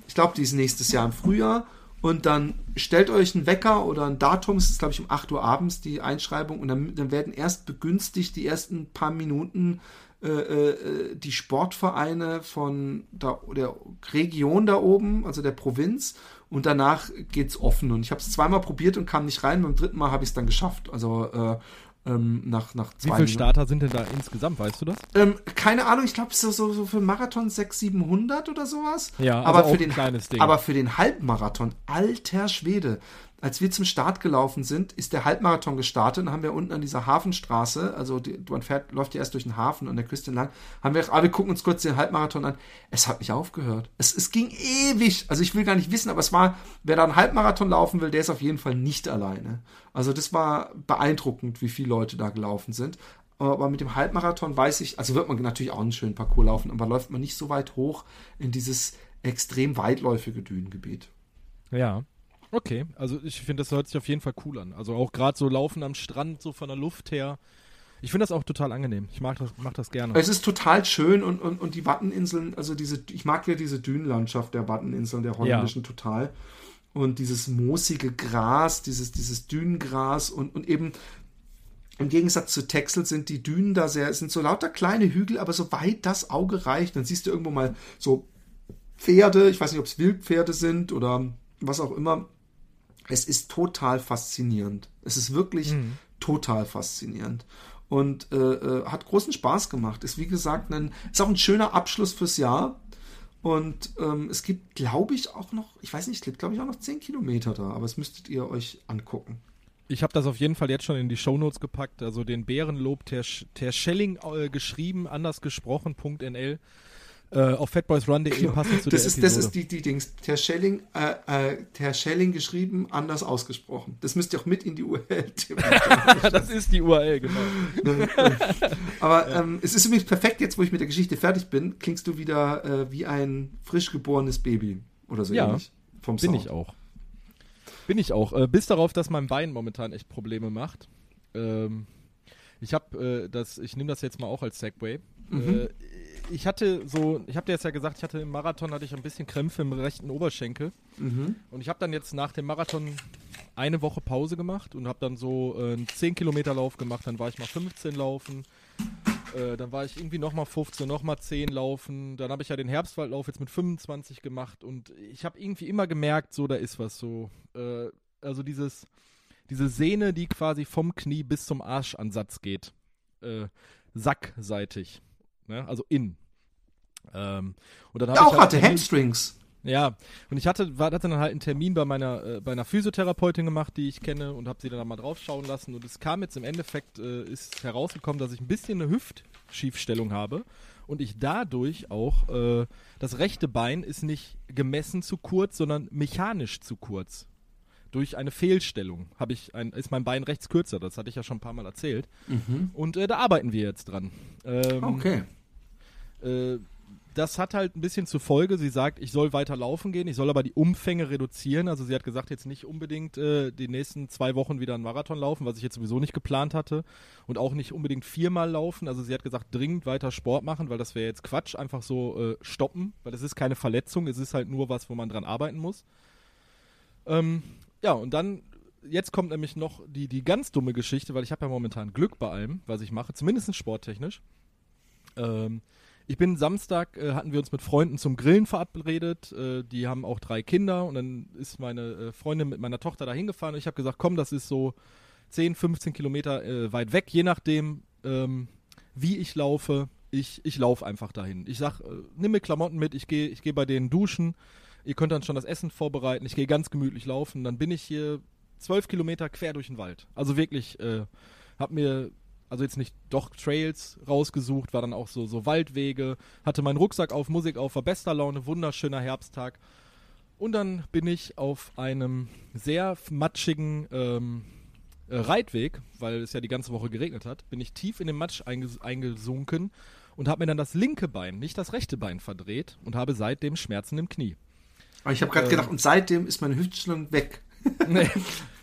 Ich glaube, die ist nächstes Jahr im Frühjahr. Und dann stellt euch einen Wecker oder ein Datum, es ist glaube ich um 8 Uhr abends die Einschreibung und dann, dann werden erst begünstigt die ersten paar Minuten äh, äh, die Sportvereine von der, der Region da oben, also der Provinz und danach geht's offen. Und ich habe es zweimal probiert und kam nicht rein. Beim dritten Mal habe ich es dann geschafft. Also äh, ähm, nach, nach zwei Wie viele Starter sind denn da insgesamt, weißt du das? Ähm, keine Ahnung, ich glaube, so, so, so für Marathon 600, 700 oder sowas. Ja, aber, also für den, aber für den Halbmarathon, alter Schwede, als wir zum Start gelaufen sind, ist der Halbmarathon gestartet und haben wir unten an dieser Hafenstraße, also die, man fährt, läuft ja erst durch den Hafen an der Küste entlang, haben wir, ah, wir gucken uns kurz den Halbmarathon an. Es hat nicht aufgehört. Es, es ging ewig. Also ich will gar nicht wissen, aber es war, wer da einen Halbmarathon laufen will, der ist auf jeden Fall nicht alleine. Also das war beeindruckend, wie viele Leute da gelaufen sind. Aber mit dem Halbmarathon weiß ich, also wird man natürlich auch einen schönen Parcours laufen, aber läuft man nicht so weit hoch in dieses extrem weitläufige Dünengebiet. Ja. Okay, also ich finde, das hört sich auf jeden Fall cool an. Also auch gerade so laufen am Strand, so von der Luft her. Ich finde das auch total angenehm. Ich mag das, mag das gerne. Es ist total schön und, und, und die Watteninseln, also diese, ich mag ja diese Dünenlandschaft der Watteninseln, der holländischen ja. total. Und dieses moosige Gras, dieses, dieses Dünengras und, und eben im Gegensatz zu Texel sind die Dünen da sehr, sind so lauter kleine Hügel, aber so weit das Auge reicht, dann siehst du irgendwo mal so Pferde, ich weiß nicht, ob es Wildpferde sind oder was auch immer, Es ist total faszinierend. Es ist wirklich mhm. total faszinierend. Und äh, äh, hat großen Spaß gemacht. Ist wie gesagt ein, ist auch ein schöner Abschluss fürs Jahr. Und ähm, es gibt, glaube ich, auch noch, ich weiß nicht, es gibt, glaube ich, auch noch 10 Kilometer da, aber das müsstet ihr euch angucken. Ich habe das auf jeden Fall jetzt schon in die Shownotes gepackt, also den Bärenlob Ter, Ter Schelling äh, geschrieben, anders gesprochen.nl äh, auf fatboysrun.de genau. passend zu das der ist, Episode. Das ist die, die Dings. Terschelling, äh, äh, Terschelling geschrieben, anders ausgesprochen. Das müsst ihr auch mit in die URL das ist die URL, genau. Aber ja. ähm, es ist übrigens perfekt, jetzt wo ich mit der Geschichte fertig bin, klingst du wieder äh, wie ein frisch geborenes Baby oder so ja, ähnlich. Vom bin Sound. ich auch. Bin ich auch. Äh, bis darauf, dass mein Bein momentan echt Probleme macht. Ähm, ich habe äh, das, ich nehme das jetzt mal auch als Segway. Mhm. Äh, ich hatte so, ich habe dir jetzt ja gesagt, ich hatte im Marathon hatte ich ein bisschen Krämpfe im rechten Oberschenkel. Mhm. Und ich habe dann jetzt nach dem Marathon eine Woche Pause gemacht und habe dann so äh, einen 10 Kilometer Lauf gemacht. Dann war ich mal 15 laufen. Äh, dann war ich irgendwie nochmal 15, nochmal 10 laufen. Dann habe ich ja den Herbstwaldlauf jetzt mit 25 gemacht und ich habe irgendwie immer gemerkt, so da ist was so. Äh, also dieses, diese Sehne, die quasi vom Knie bis zum Arschansatz geht. Äh, sackseitig ne? also in. Ähm, und dann auch halt hatte Hamstrings. Ja, und ich hatte, war, hatte dann halt einen Termin bei meiner, äh, bei einer Physiotherapeutin gemacht, die ich kenne, und habe sie dann mal draufschauen lassen. Und es kam jetzt im Endeffekt, äh, ist herausgekommen, dass ich ein bisschen eine Hüftschiefstellung habe und ich dadurch auch, äh, das rechte Bein ist nicht gemessen zu kurz, sondern mechanisch zu kurz. Durch eine Fehlstellung habe ich ein, ist mein Bein rechts kürzer, das hatte ich ja schon ein paar Mal erzählt. Mhm. Und äh, da arbeiten wir jetzt dran. Ähm, okay. Äh, das hat halt ein bisschen zur Folge, sie sagt, ich soll weiter laufen gehen, ich soll aber die Umfänge reduzieren. Also sie hat gesagt, jetzt nicht unbedingt äh, die nächsten zwei Wochen wieder einen Marathon laufen, was ich jetzt sowieso nicht geplant hatte. Und auch nicht unbedingt viermal laufen. Also sie hat gesagt, dringend weiter Sport machen, weil das wäre jetzt Quatsch, einfach so äh, stoppen, weil es ist keine Verletzung, es ist halt nur was, wo man dran arbeiten muss. Ähm, ja, und dann jetzt kommt nämlich noch die, die ganz dumme Geschichte, weil ich habe ja momentan Glück bei allem, was ich mache, zumindest sporttechnisch. Ähm, ich bin Samstag, äh, hatten wir uns mit Freunden zum Grillen verabredet. Äh, die haben auch drei Kinder und dann ist meine äh, Freundin mit meiner Tochter da hingefahren ich habe gesagt, komm, das ist so 10, 15 Kilometer äh, weit weg, je nachdem, ähm, wie ich laufe. Ich, ich laufe einfach dahin. Ich sag, äh, nimm mir Klamotten mit, ich gehe ich geh bei denen duschen. Ihr könnt dann schon das Essen vorbereiten. Ich gehe ganz gemütlich laufen. Dann bin ich hier zwölf Kilometer quer durch den Wald. Also wirklich, äh, hab mir also jetzt nicht doch Trails rausgesucht, war dann auch so, so Waldwege, hatte meinen Rucksack auf, Musik auf, war bester Laune, wunderschöner Herbsttag. Und dann bin ich auf einem sehr matschigen ähm, äh, Reitweg, weil es ja die ganze Woche geregnet hat, bin ich tief in den Matsch einges eingesunken und habe mir dann das linke Bein, nicht das rechte Bein verdreht und habe seitdem Schmerzen im Knie. Aber ich habe gerade äh, gedacht, und seitdem ist meine Hüftstellung weg. nee,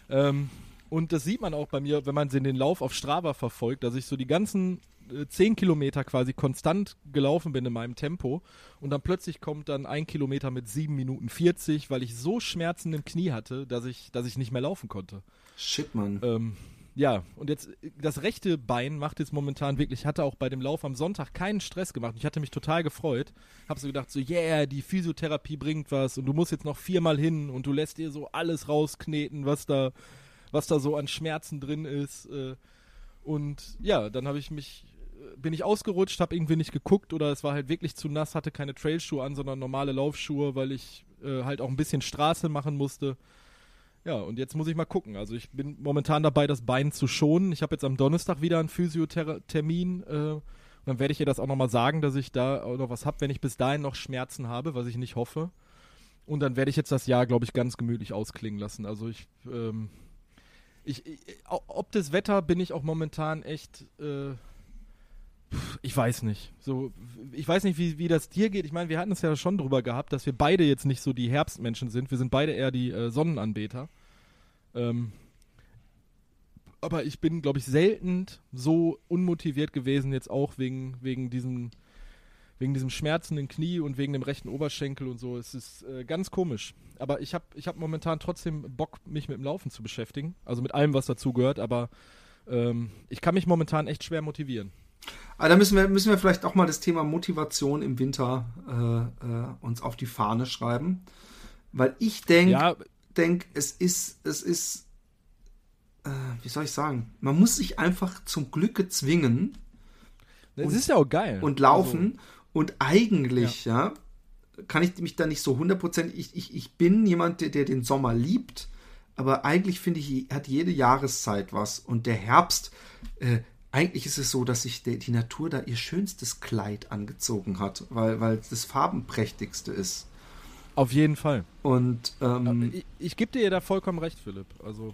ähm, und das sieht man auch bei mir, wenn man den Lauf auf Strava verfolgt, dass ich so die ganzen äh, 10 Kilometer quasi konstant gelaufen bin in meinem Tempo. Und dann plötzlich kommt dann ein Kilometer mit 7 Minuten 40, weil ich so Schmerzen im Knie hatte, dass ich, dass ich nicht mehr laufen konnte. Shit, Mann. Ähm, ja, und jetzt das rechte Bein macht jetzt momentan wirklich, hatte auch bei dem Lauf am Sonntag keinen Stress gemacht. Ich hatte mich total gefreut. Hab so gedacht, so, yeah, die Physiotherapie bringt was und du musst jetzt noch viermal hin und du lässt dir so alles rauskneten, was da, was da so an Schmerzen drin ist. Äh, und ja, dann habe ich mich, äh, bin ich ausgerutscht, habe irgendwie nicht geguckt oder es war halt wirklich zu nass, hatte keine Trailschuhe an, sondern normale Laufschuhe, weil ich äh, halt auch ein bisschen Straße machen musste. Ja, und jetzt muss ich mal gucken. Also ich bin momentan dabei, das Bein zu schonen. Ich habe jetzt am Donnerstag wieder einen Physiothermin. Äh, dann werde ich ihr das auch nochmal sagen, dass ich da auch noch was habe, wenn ich bis dahin noch Schmerzen habe, was ich nicht hoffe. Und dann werde ich jetzt das Jahr, glaube ich, ganz gemütlich ausklingen lassen. Also ich ähm, ich, ich, ob das Wetter bin ich auch momentan echt, äh, ich weiß nicht. So, ich weiß nicht, wie, wie das dir geht. Ich meine, wir hatten es ja schon drüber gehabt, dass wir beide jetzt nicht so die Herbstmenschen sind. Wir sind beide eher die äh, Sonnenanbeter. Ähm, aber ich bin, glaube ich, selten so unmotiviert gewesen, jetzt auch wegen, wegen diesen wegen diesem schmerzenden Knie und wegen dem rechten Oberschenkel und so. Es ist äh, ganz komisch. Aber ich habe ich hab momentan trotzdem Bock, mich mit dem Laufen zu beschäftigen. Also mit allem, was dazu gehört. Aber ähm, ich kann mich momentan echt schwer motivieren. Aber da müssen wir, müssen wir vielleicht auch mal das Thema Motivation im Winter äh, äh, uns auf die Fahne schreiben. Weil ich denke, ja, denke, es ist, es ist, äh, wie soll ich sagen, man muss sich einfach zum Glücke zwingen. Das ist ja auch geil. Und laufen. Also, und eigentlich, ja. ja. kann ich mich da nicht so hundertprozentig, ich, ich, ich bin jemand, der, der den Sommer liebt, aber eigentlich finde ich, hat jede Jahreszeit was. Und der Herbst, äh, eigentlich ist es so, dass sich die Natur da ihr schönstes Kleid angezogen hat, weil, weil das farbenprächtigste ist. Auf jeden Fall. Und ähm, ich, ich gebe dir da vollkommen recht, Philipp. Also.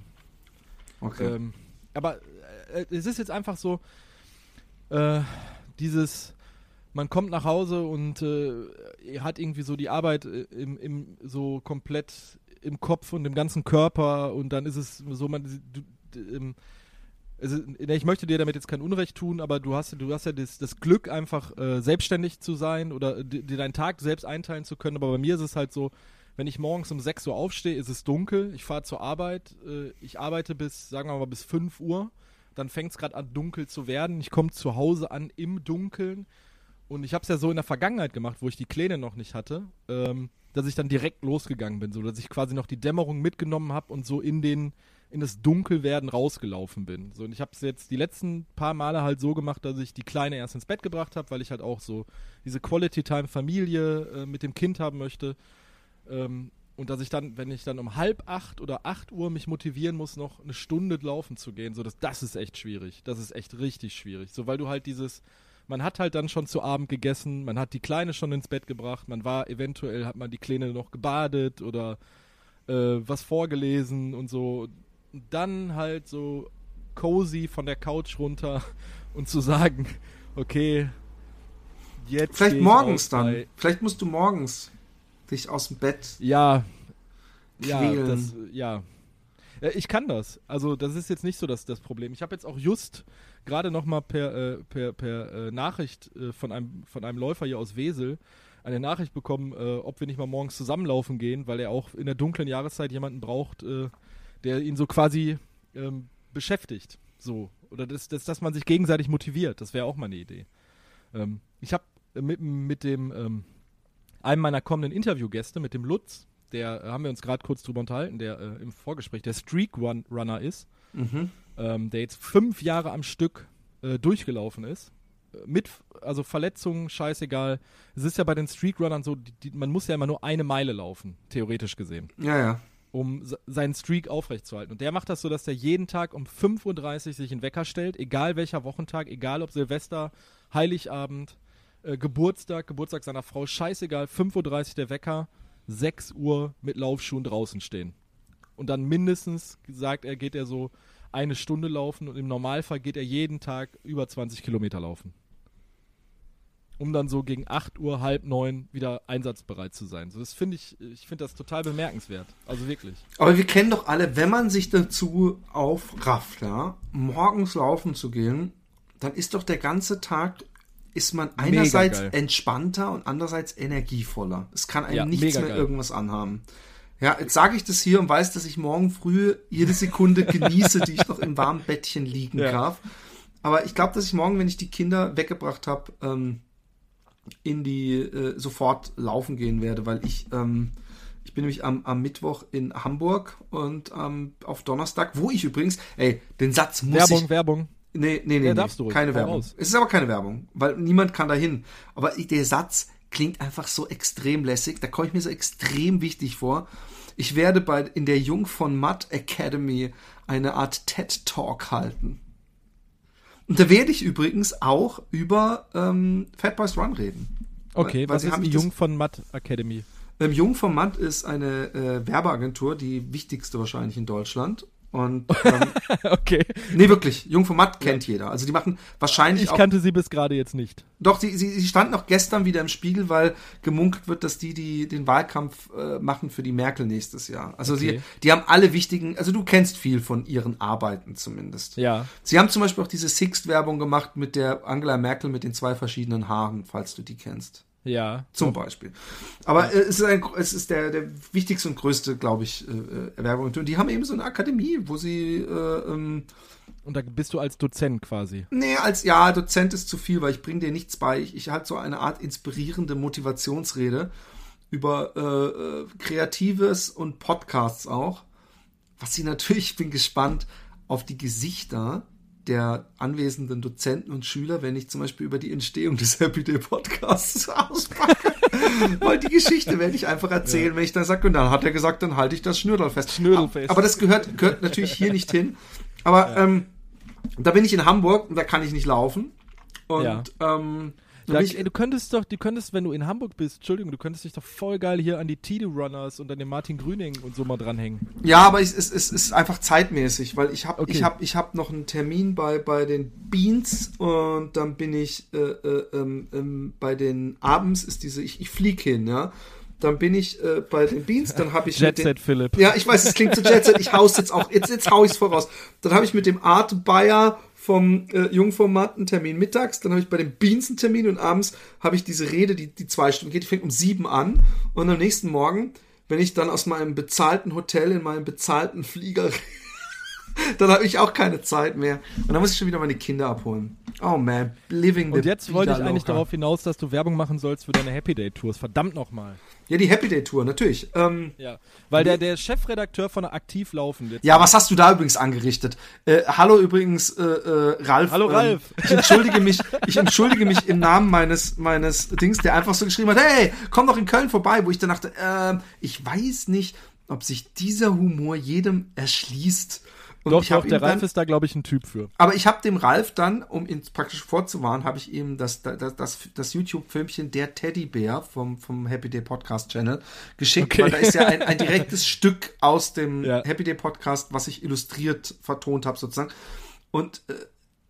Okay. Ähm, aber äh, es ist jetzt einfach so, äh, dieses, man kommt nach Hause und äh, hat irgendwie so die Arbeit äh, im, im, so komplett im Kopf und im ganzen Körper und dann ist es so, man, du, ähm, also, ich möchte dir damit jetzt kein Unrecht tun, aber du hast, du hast ja das, das Glück, einfach äh, selbstständig zu sein oder dir deinen Tag selbst einteilen zu können. Aber bei mir ist es halt so, wenn ich morgens um 6 Uhr aufstehe, ist es dunkel, ich fahre zur Arbeit, äh, ich arbeite bis, sagen wir mal, bis 5 Uhr, dann fängt es gerade an, dunkel zu werden. Ich komme zu Hause an im Dunkeln. Und ich habe es ja so in der Vergangenheit gemacht, wo ich die Pläne noch nicht hatte, ähm, dass ich dann direkt losgegangen bin, so dass ich quasi noch die Dämmerung mitgenommen habe und so in den in das Dunkelwerden rausgelaufen bin. So, und ich habe es jetzt die letzten paar Male halt so gemacht, dass ich die Kleine erst ins Bett gebracht habe, weil ich halt auch so diese Quality Time Familie äh, mit dem Kind haben möchte. Ähm, und dass ich dann, wenn ich dann um halb acht oder acht Uhr mich motivieren muss, noch eine Stunde laufen zu gehen, so dass das ist echt schwierig. Das ist echt richtig schwierig. So, weil du halt dieses, man hat halt dann schon zu Abend gegessen, man hat die Kleine schon ins Bett gebracht, man war eventuell, hat man die Kleine noch gebadet oder äh, was vorgelesen und so dann halt so cozy von der Couch runter und zu sagen, okay, jetzt. Vielleicht morgens dann. Vielleicht musst du morgens dich aus dem Bett. Ja. Quälen. Ja, das, ja. Ich kann das. Also, das ist jetzt nicht so das, das Problem. Ich habe jetzt auch just gerade nochmal per, äh, per, per äh, Nachricht äh, von, einem, von einem Läufer hier aus Wesel eine Nachricht bekommen, äh, ob wir nicht mal morgens zusammenlaufen gehen, weil er auch in der dunklen Jahreszeit jemanden braucht, äh, der ihn so quasi ähm, beschäftigt. So. Oder das, das, dass man sich gegenseitig motiviert. Das wäre auch mal eine Idee. Ähm, ich habe mit, mit dem ähm, einem meiner kommenden Interviewgäste, mit dem Lutz, der äh, haben wir uns gerade kurz drüber unterhalten, der äh, im Vorgespräch der Streak Run Runner ist, mhm. ähm, der jetzt fünf Jahre am Stück äh, durchgelaufen ist. Äh, mit, also Verletzungen, scheißegal. Es ist ja bei den Streak Runnern so, die, die, man muss ja immer nur eine Meile laufen, theoretisch gesehen. Ja, ja um seinen Streak aufrechtzuerhalten. Und der macht das so, dass er jeden Tag um 5.30 Uhr sich in Wecker stellt, egal welcher Wochentag, egal ob Silvester, Heiligabend, äh, Geburtstag, Geburtstag seiner Frau, scheißegal, 5.30 Uhr der Wecker, 6 Uhr mit Laufschuhen draußen stehen. Und dann mindestens, sagt er, geht er so eine Stunde laufen und im Normalfall geht er jeden Tag über 20 Kilometer laufen um dann so gegen 8 Uhr, halb neun wieder einsatzbereit zu sein. So, das finde ich, ich finde das total bemerkenswert. Also wirklich. Aber wir kennen doch alle, wenn man sich dazu aufrafft, ja, morgens laufen zu gehen, dann ist doch der ganze Tag, ist man einerseits entspannter und andererseits energievoller. Es kann einem ja, nichts mehr geil. irgendwas anhaben. Ja, jetzt sage ich das hier und weiß, dass ich morgen früh jede Sekunde genieße, die ich noch im warmen Bettchen liegen ja. darf. Aber ich glaube, dass ich morgen, wenn ich die Kinder weggebracht habe, ähm, in die äh, sofort laufen gehen werde, weil ich ähm, ich bin nämlich am, am Mittwoch in Hamburg und ähm, auf Donnerstag, wo ich übrigens, ey, den Satz muss Werbung, ich... Werbung, Nee, nee, nee, ja, nee keine Werbung. Raus. Es ist aber keine Werbung, weil niemand kann dahin. Aber der Satz klingt einfach so extrem lässig, da komme ich mir so extrem wichtig vor. Ich werde bei in der Jung von Matt Academy eine Art TED Talk halten. Und da werde ich übrigens auch über ähm, Fat Boys Run reden. Okay, weil, was ist die Jung von Matt Academy? Ähm, Jung von Matt ist eine äh, Werbeagentur, die wichtigste wahrscheinlich in Deutschland. Und ähm, okay. Nee, wirklich. Jungformat kennt jeder. Also die machen wahrscheinlich. Ich kannte sie bis gerade jetzt nicht. Doch, sie, sie, sie stand noch gestern wieder im Spiegel, weil gemunkelt wird, dass die, die den Wahlkampf äh, machen für die Merkel nächstes Jahr. Also okay. sie, die haben alle wichtigen, also du kennst viel von ihren Arbeiten zumindest. Ja. Sie haben zum Beispiel auch diese Sixt-Werbung gemacht mit der Angela Merkel mit den zwei verschiedenen Haaren, falls du die kennst. Ja. Zum Beispiel. Aber ja. es ist, ein, es ist der, der wichtigste und größte, glaube ich, äh, Erwerbung. Und die haben eben so eine Akademie, wo sie. Äh, ähm, und da bist du als Dozent quasi. Nee, als ja, Dozent ist zu viel, weil ich bringe dir nichts bei. Ich, ich halte so eine Art inspirierende Motivationsrede. über äh, äh, Kreatives und Podcasts auch. Was sie natürlich, ich bin gespannt auf die Gesichter der anwesenden Dozenten und Schüler, wenn ich zum Beispiel über die Entstehung des Happy Day Podcasts auspacke. Weil die Geschichte werde ich einfach erzählen, ja. wenn ich dann sage, und dann hat er gesagt, dann halte ich das Schnürdel fest. Schnürdel fest. Aber das gehört, gehört natürlich hier nicht hin. Aber ja. ähm, da bin ich in Hamburg und da kann ich nicht laufen. Und ja. ähm, da, ey, du könntest doch, du könntest, wenn du in Hamburg bist, Entschuldigung, du könntest dich doch voll geil hier an die Tide Runners und an den Martin Grüning und so mal dranhängen. Ja, aber es, es, es ist einfach zeitmäßig, weil ich habe okay. ich hab, ich hab noch einen Termin bei, bei den Beans und dann bin ich äh, äh, ähm, ähm, bei den abends ist diese, ich, ich flieg hin, ja dann bin ich äh, bei den Beans, dann habe ich Jet Set Philipp. Ja, ich weiß, es klingt zu Jet Set, ich hau's jetzt auch, jetzt, jetzt hau ich's voraus. Dann habe ich mit dem Art Bayer vom äh, Jungformat einen Termin mittags, dann habe ich bei dem Beans einen Termin und abends habe ich diese Rede, die, die zwei Stunden geht, die fängt um sieben an. Und am nächsten Morgen, wenn ich dann aus meinem bezahlten Hotel in meinem bezahlten Flieger dann habe ich auch keine Zeit mehr. Und dann muss ich schon wieder meine Kinder abholen. Oh man, living the Und jetzt wollte ich eigentlich darauf hinaus, dass du Werbung machen sollst für deine Happy Day Tours. Verdammt nochmal. Ja, die Happy Day Tour, natürlich. Ähm, ja, weil der, der Chefredakteur von der Aktiv laufen. Ja, was hast du da übrigens angerichtet? Äh, hallo übrigens, äh, äh, Ralf. Hallo ähm, Ralf. ich entschuldige mich, ich entschuldige mich im Namen meines, meines Dings, der einfach so geschrieben hat, hey, komm doch in Köln vorbei, wo ich dann dachte, äh, ich weiß nicht, ob sich dieser Humor jedem erschließt. Und doch, doch, der Ralf dann, ist da, glaube ich, ein Typ für. Aber ich habe dem Ralf dann, um ihn praktisch vorzuwarnen, habe ich ihm das, das, das, das YouTube-Filmchen Der Teddybär vom, vom Happy Day Podcast Channel geschickt, okay. weil da ist ja ein, ein direktes Stück aus dem ja. Happy Day Podcast, was ich illustriert vertont habe, sozusagen. Und äh,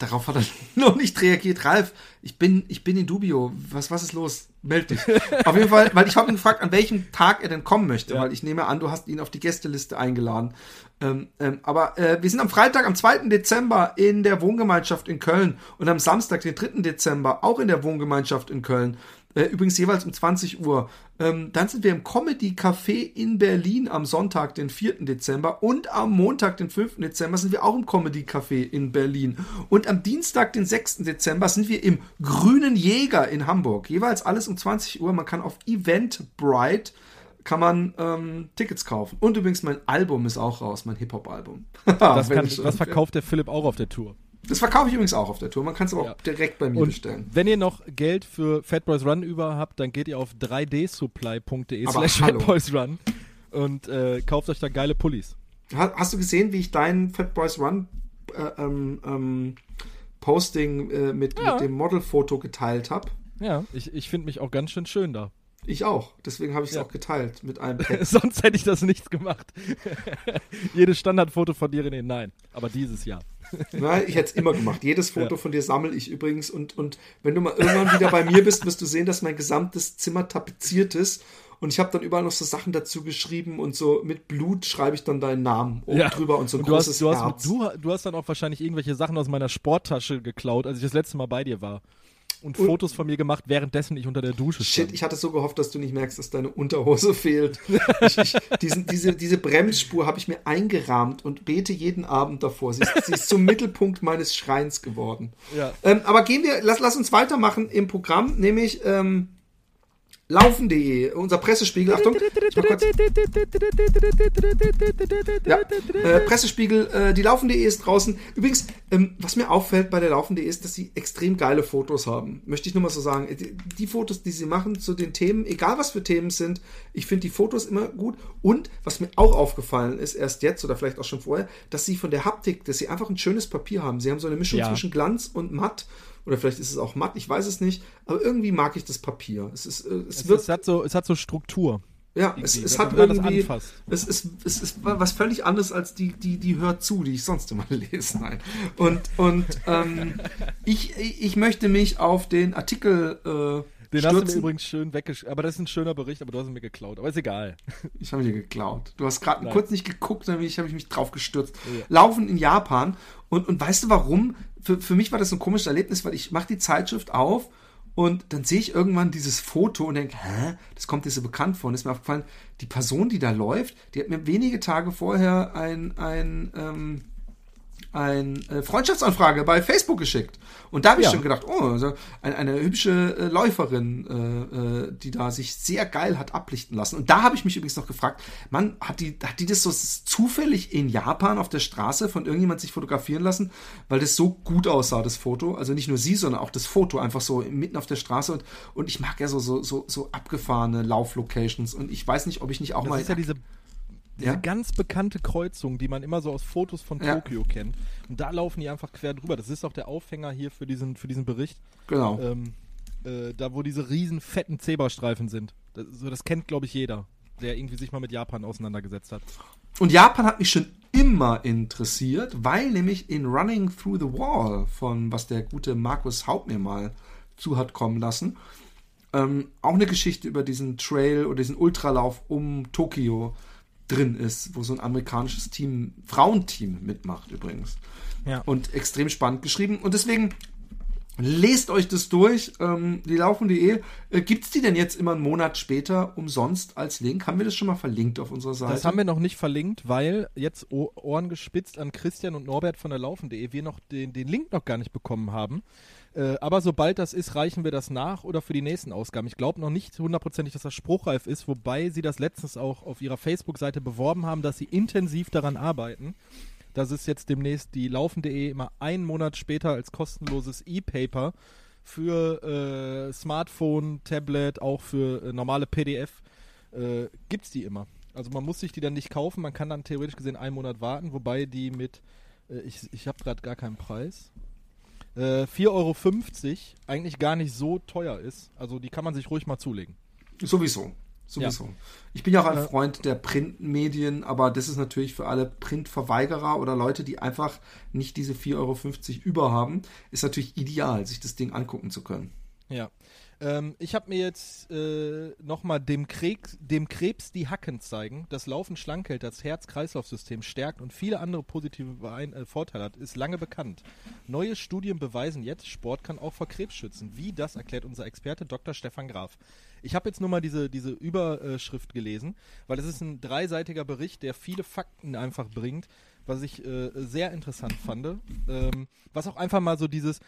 darauf hat er noch nicht reagiert. Ralf, ich bin, ich bin in Dubio. Was, was ist los? Meld dich. auf jeden Fall, weil ich habe ihn gefragt, an welchem Tag er denn kommen möchte, ja. weil ich nehme an, du hast ihn auf die Gästeliste eingeladen. Ähm, ähm, aber äh, wir sind am Freitag, am 2. Dezember in der Wohngemeinschaft in Köln und am Samstag, den 3. Dezember, auch in der Wohngemeinschaft in Köln. Äh, übrigens jeweils um 20 Uhr. Ähm, dann sind wir im Comedy Café in Berlin am Sonntag, den 4. Dezember. Und am Montag, den 5. Dezember, sind wir auch im Comedy Café in Berlin. Und am Dienstag, den 6. Dezember, sind wir im Grünen Jäger in Hamburg. Jeweils alles um 20 Uhr. Man kann auf Eventbrite kann man ähm, Tickets kaufen. Und übrigens, mein Album ist auch raus, mein Hip-Hop-Album. das, das verkauft der Philipp auch auf der Tour. Das verkaufe ich übrigens auch auf der Tour. Man kann es aber ja. auch direkt bei mir und bestellen. Wenn ihr noch Geld für Fat Boys Run über habt, dann geht ihr auf 3dsupply.de slash fatboysrun und äh, kauft euch da geile Pullis. Hast du gesehen, wie ich deinen Fat Boys Run äh, ähm, ähm, Posting äh, mit, ja. mit dem Modelfoto geteilt habe? Ja, ich, ich finde mich auch ganz schön schön da. Ich auch. Deswegen habe ich es ja. auch geteilt mit einem Text. Sonst hätte ich das nicht gemacht. Jedes Standardfoto von dir, René, nein. Aber dieses Jahr. Nein, ich hätte es immer gemacht. Jedes Foto ja. von dir sammle ich übrigens. Und, und wenn du mal irgendwann wieder bei mir bist, wirst du sehen, dass mein gesamtes Zimmer tapeziert ist. Und ich habe dann überall noch so Sachen dazu geschrieben und so mit Blut schreibe ich dann deinen Namen oben ja. drüber und so ein und großes du hast, du Herz. du, du hast dann auch wahrscheinlich irgendwelche Sachen aus meiner Sporttasche geklaut, als ich das letzte Mal bei dir war und, und Fotos von mir gemacht, währenddessen ich unter der Dusche stand. Shit, ich hatte so gehofft, dass du nicht merkst, dass deine Unterhose fehlt. ich, ich, diesen, diese, diese Bremsspur habe ich mir eingerahmt und bete jeden Abend davor. Sie ist, sie ist zum Mittelpunkt meines Schreins geworden. Ja. Ähm, aber gehen wir, lass, lass uns weitermachen im Programm, nämlich ähm, Laufen.de, unser Pressespiegel, Achtung, ja, äh, Pressespiegel, äh, die Laufen.de ist draußen. Übrigens, ähm, was mir auffällt bei der Laufen.de ist, dass sie extrem geile Fotos haben. Möchte ich nur mal so sagen. Die, die Fotos, die sie machen zu den Themen, egal was für Themen sind, ich finde die Fotos immer gut. Und was mir auch aufgefallen ist, erst jetzt oder vielleicht auch schon vorher, dass sie von der Haptik, dass sie einfach ein schönes Papier haben. Sie haben so eine Mischung ja. zwischen Glanz und matt oder vielleicht ist es auch matt, ich weiß es nicht. Aber irgendwie mag ich das Papier. Es, ist, äh, es, es, wird, es hat, so, es hat so Struktur. Ja, es, es hat irgendwie. Es ist, es ist was völlig anderes als die, die, die hört zu, die ich sonst immer lese. Nein. Und, und ähm, ich, ich möchte mich auf den Artikel. Den stürzen. hast du mir übrigens schön weggeschrieben. Aber das ist ein schöner Bericht, aber du hast ihn mir geklaut. Aber ist egal. Ich habe ihn dir geklaut. Du hast gerade kurz nicht geguckt, dann habe ich mich drauf gestürzt. Ja. Laufen in Japan. Und, und weißt du warum? Für, für mich war das ein komisches Erlebnis, weil ich mache die Zeitschrift auf und dann sehe ich irgendwann dieses Foto und denke, hä, das kommt dir so bekannt vor. Und ist mir aufgefallen, die Person, die da läuft, die hat mir wenige Tage vorher ein, ein, ähm, eine äh, Freundschaftsanfrage bei Facebook geschickt. Und da habe ich Ja. schon gedacht, oh, also eine, eine hübsche äh, Läuferin, äh, äh, die da sich sehr geil hat ablichten lassen. Und da habe ich mich übrigens noch gefragt, Mann, hat die, hat die das so zufällig in Japan auf der Straße von irgendjemand sich fotografieren lassen, weil das so gut aussah, das Foto. Also nicht nur sie, sondern auch das Foto einfach so mitten auf der Straße. Und, und ich mag ja so, so, so, so abgefahrene Lauflocations. Und ich weiß nicht, ob ich nicht auch Das mal. ist ja diese, diese Ja? ganz bekannte Kreuzung, die man immer so aus Fotos von Ja. Tokio kennt. Und da laufen die einfach quer drüber. Das ist auch der Aufhänger hier für diesen, für diesen Bericht. genau. Ähm, äh, da, wo diese riesen fetten Zebrastreifen sind. Das, so, das kennt, glaube ich, jeder, der irgendwie sich mal mit Japan auseinandergesetzt hat. Und Japan hat mich schon immer interessiert, weil nämlich in Running Through the Wall, von was der gute Markus Haupt mir mal zu hat kommen lassen, ähm, auch eine Geschichte über diesen Trail oder diesen Ultralauf um Tokio drin ist, wo so ein amerikanisches Team, Frauenteam mitmacht übrigens. Ja. Und extrem spannend geschrieben. Und deswegen lest euch das durch. Ähm, die laufen.de. Äh, Gibt es die denn jetzt immer einen Monat später umsonst als Link? Haben wir das schon mal verlinkt auf unserer Seite? Das haben wir noch nicht verlinkt, weil jetzt Ohren gespitzt an Christian und Norbert von der Laufen.de wir noch den, den Link noch gar nicht bekommen haben. Äh, aber sobald das ist, reichen wir das nach oder für die nächsten Ausgaben. Ich glaube noch nicht hundertprozentig, dass das spruchreif ist, wobei sie das letztens auch auf ihrer Facebook-Seite beworben haben, dass sie intensiv daran arbeiten. dass es jetzt demnächst die Laufen.de immer einen Monat später als kostenloses E-Paper für äh, Smartphone, Tablet, auch für äh, normale PDF äh, gibt's die immer. Also man muss sich die dann nicht kaufen, man kann dann theoretisch gesehen einen Monat warten, wobei die mit, äh, ich, ich habe gerade gar keinen Preis, äh, 4,50 Euro eigentlich gar nicht so teuer ist. Also die kann man sich ruhig mal zulegen. Sowieso. Sowieso. Ich bin ja auch ein Äh, Freund der Printmedien, aber das ist natürlich für alle Printverweigerer oder Leute, die einfach nicht diese 4,50 Euro über haben, ist natürlich ideal, sich das Ding angucken zu können. Ja. Ähm, ich habe mir jetzt äh, nochmal dem, Krebs- dem Krebs die Hacken zeigen. Das Laufen schlank hält, das Herz-Kreislauf-System stärkt und viele andere positive Beein äh, Vorteile hat, ist lange bekannt. Neue Studien beweisen jetzt, Sport kann auch vor Krebs schützen. Wie, das erklärt unser Experte Dr. Stefan Graf. Ich habe jetzt nur mal diese, diese Überschrift gelesen, weil es ist ein dreiseitiger Bericht, der viele Fakten einfach bringt, was ich äh, sehr interessant fand. Ähm, was auch einfach mal so dieses,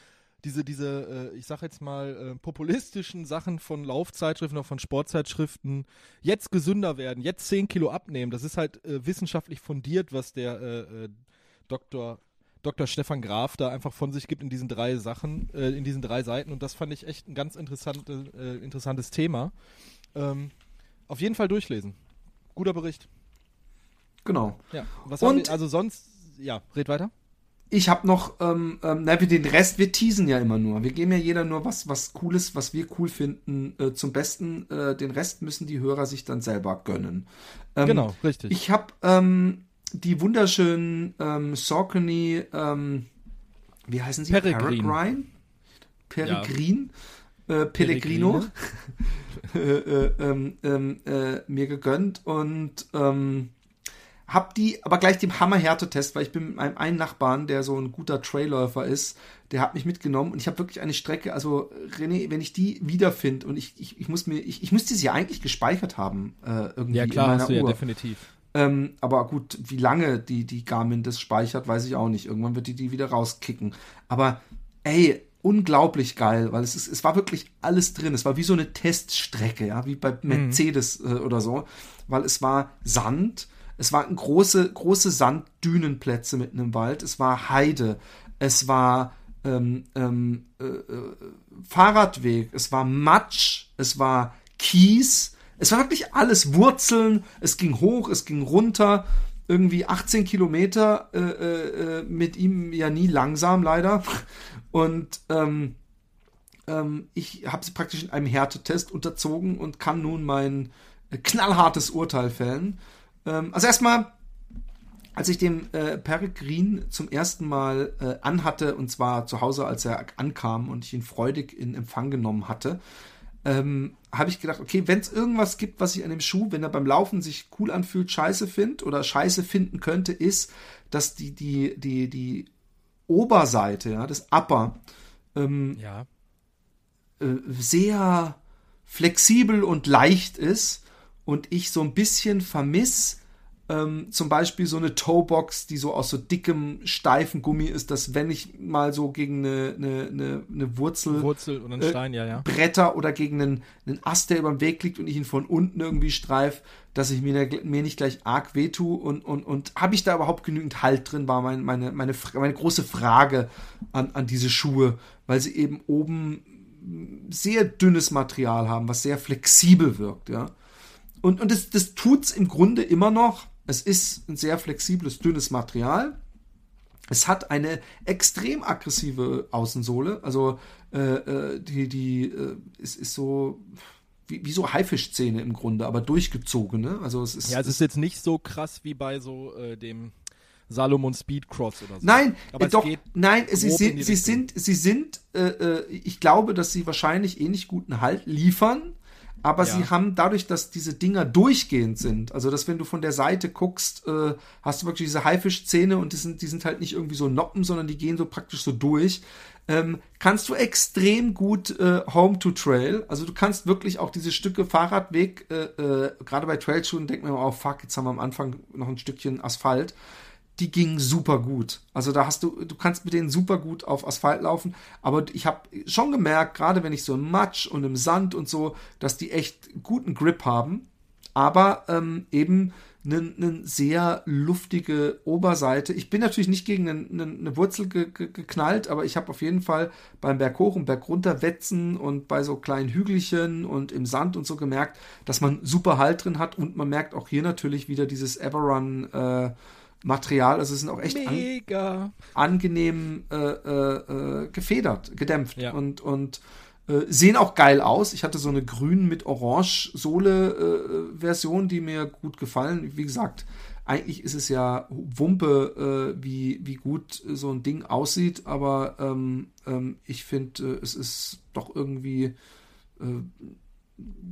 diese, diese, äh, ich sag jetzt mal, äh, populistischen Sachen von Laufzeitschriften oder von Sportzeitschriften jetzt gesünder werden, jetzt 10 Kilo abnehmen. Das ist halt äh, wissenschaftlich fundiert, was der äh, äh, Dr. Dr. Stefan Graf da einfach von sich gibt in diesen drei Sachen, äh, in diesen drei Seiten. Und das fand ich echt ein ganz interessante, äh, interessantes Thema. Ähm, auf jeden Fall durchlesen. Guter Bericht. Genau. Ja. Was Und- haben wir, also sonst, ja, red weiter. Ich habe noch, ähm, ähm, na, wir den Rest, wir teasen ja immer nur. Wir geben ja jeder nur was, was Cooles, was wir cool finden, äh, zum Besten. Äh, den Rest müssen die Hörer sich dann selber gönnen. Ähm, genau, richtig. Ich habe ähm, die wunderschönen ähm, Saucony, ähm, wie heißen sie? Peregrine. Peregrine? Peregrine? Äh, Pellegrino äh, äh, ähm, äh, mir gegönnt und ähm, hab die, aber gleich dem Hammer-Härtetest, weil ich bin mit meinem einen Nachbarn, der so ein guter Trailläufer ist, der hat mich mitgenommen und ich habe wirklich eine Strecke, also René, wenn ich die wiederfinde und ich, ich, ich muss mir, ich, ich müsste sie ja eigentlich gespeichert haben, äh, irgendwie ja, in klar, meiner hast du ja Uhr. definitiv. Ähm, aber gut, wie lange die, die Garmin das speichert, weiß ich auch nicht. Irgendwann wird die die wieder rauskicken. Aber ey, unglaublich geil, weil es ist, es war wirklich alles drin. Es war wie so eine Teststrecke, ja, wie bei Mercedes äh, oder so, weil es war Sand, es waren große, große Sanddünenplätze mitten im Wald, es war Heide, es war ähm, ähm, äh, äh, Fahrradweg, es war Matsch, es war Kies, es war wirklich alles. Wurzeln, es ging hoch, es ging runter, irgendwie 18 Kilometer äh, äh, äh, mit ihm ja nie langsam leider. Und ähm, ähm, ich habe sie praktisch in einem Härtetest unterzogen und kann nun mein knallhartes Urteil fällen. Ähm, also erstmal, als ich den äh, Peregrin zum ersten Mal äh, anhatte, und zwar zu Hause, als er ankam und ich ihn freudig in Empfang genommen hatte, ähm, habe ich gedacht, okay, wenn es irgendwas gibt, was ich an dem Schuh, wenn er beim Laufen sich cool anfühlt, scheiße findet oder scheiße finden könnte, ist, dass die, die, die, die Oberseite, ja, das Upper, ähm, Ja. äh, sehr flexibel und leicht ist und ich so ein bisschen vermiss ähm, zum Beispiel so eine Toebox, die so aus so dickem, steifen Gummi ist, dass wenn ich mal so gegen eine, eine, eine, eine Wurzel, Wurzel oder einen äh, Stein, ja, ja. Bretter oder gegen einen, einen Ast, der über dem Weg liegt und ich ihn von unten irgendwie streif, dass ich mir, mir nicht gleich arg wehtue und, und, und habe ich da überhaupt genügend Halt drin, war mein, meine, meine, meine große Frage an, an diese Schuhe, weil sie eben oben sehr dünnes Material haben, was sehr flexibel wirkt, ja. Und, und das, das tut's im Grunde immer noch. Es ist ein sehr flexibles, dünnes Material. Es hat eine extrem aggressive Außensohle. Also äh, äh die, die äh, ist, ist so wie, wie so Haifischzähne im Grunde, aber durchgezogene. Also es ist, ja, es ist jetzt nicht so krass wie bei so äh, dem Salomon Speedcross oder so. Nein, aber doch, nein, sie sind, sie sind, sie sind, äh, äh, ich glaube, dass sie wahrscheinlich ähnlich guten Halt liefern, aber ja. sie haben dadurch, dass diese Dinger durchgehend sind, also dass wenn du von der Seite guckst, äh, hast du wirklich diese Haifischzähne und die sind, die sind halt nicht irgendwie so Noppen, sondern die gehen so praktisch so durch. Ähm, kannst du extrem gut äh, Home to Trail. Also du kannst wirklich auch diese Stücke Fahrradweg, äh, äh, gerade bei Trailschuhen, denkt man immer, oh fuck, jetzt haben wir am Anfang noch ein Stückchen Asphalt die gingen super gut. Also da hast du, du kannst mit denen super gut auf Asphalt laufen, aber ich habe schon gemerkt, gerade wenn ich so im Matsch und im Sand und so, dass die echt guten Grip haben, aber ähm, eben eine ne sehr luftige Oberseite. Ich bin natürlich nicht gegen eine ne, ne Wurzel ge ge geknallt, aber ich habe auf jeden Fall beim Berg hoch und Berg runter wetzen und bei so kleinen Hügelchen und im Sand und so gemerkt, dass man super Halt drin hat und man merkt auch hier natürlich wieder dieses Everrun äh, Material. Also es sind auch echt an, angenehm äh, äh, äh, gefedert, gedämpft ja. und, und äh, sehen auch geil aus. Ich hatte so eine grün mit orange Sohle äh, Version, die mir gut gefallen. Wie gesagt, eigentlich ist es ja Wumpe, äh, wie, wie gut so ein Ding aussieht, aber ähm, ähm, ich finde, es ist doch irgendwie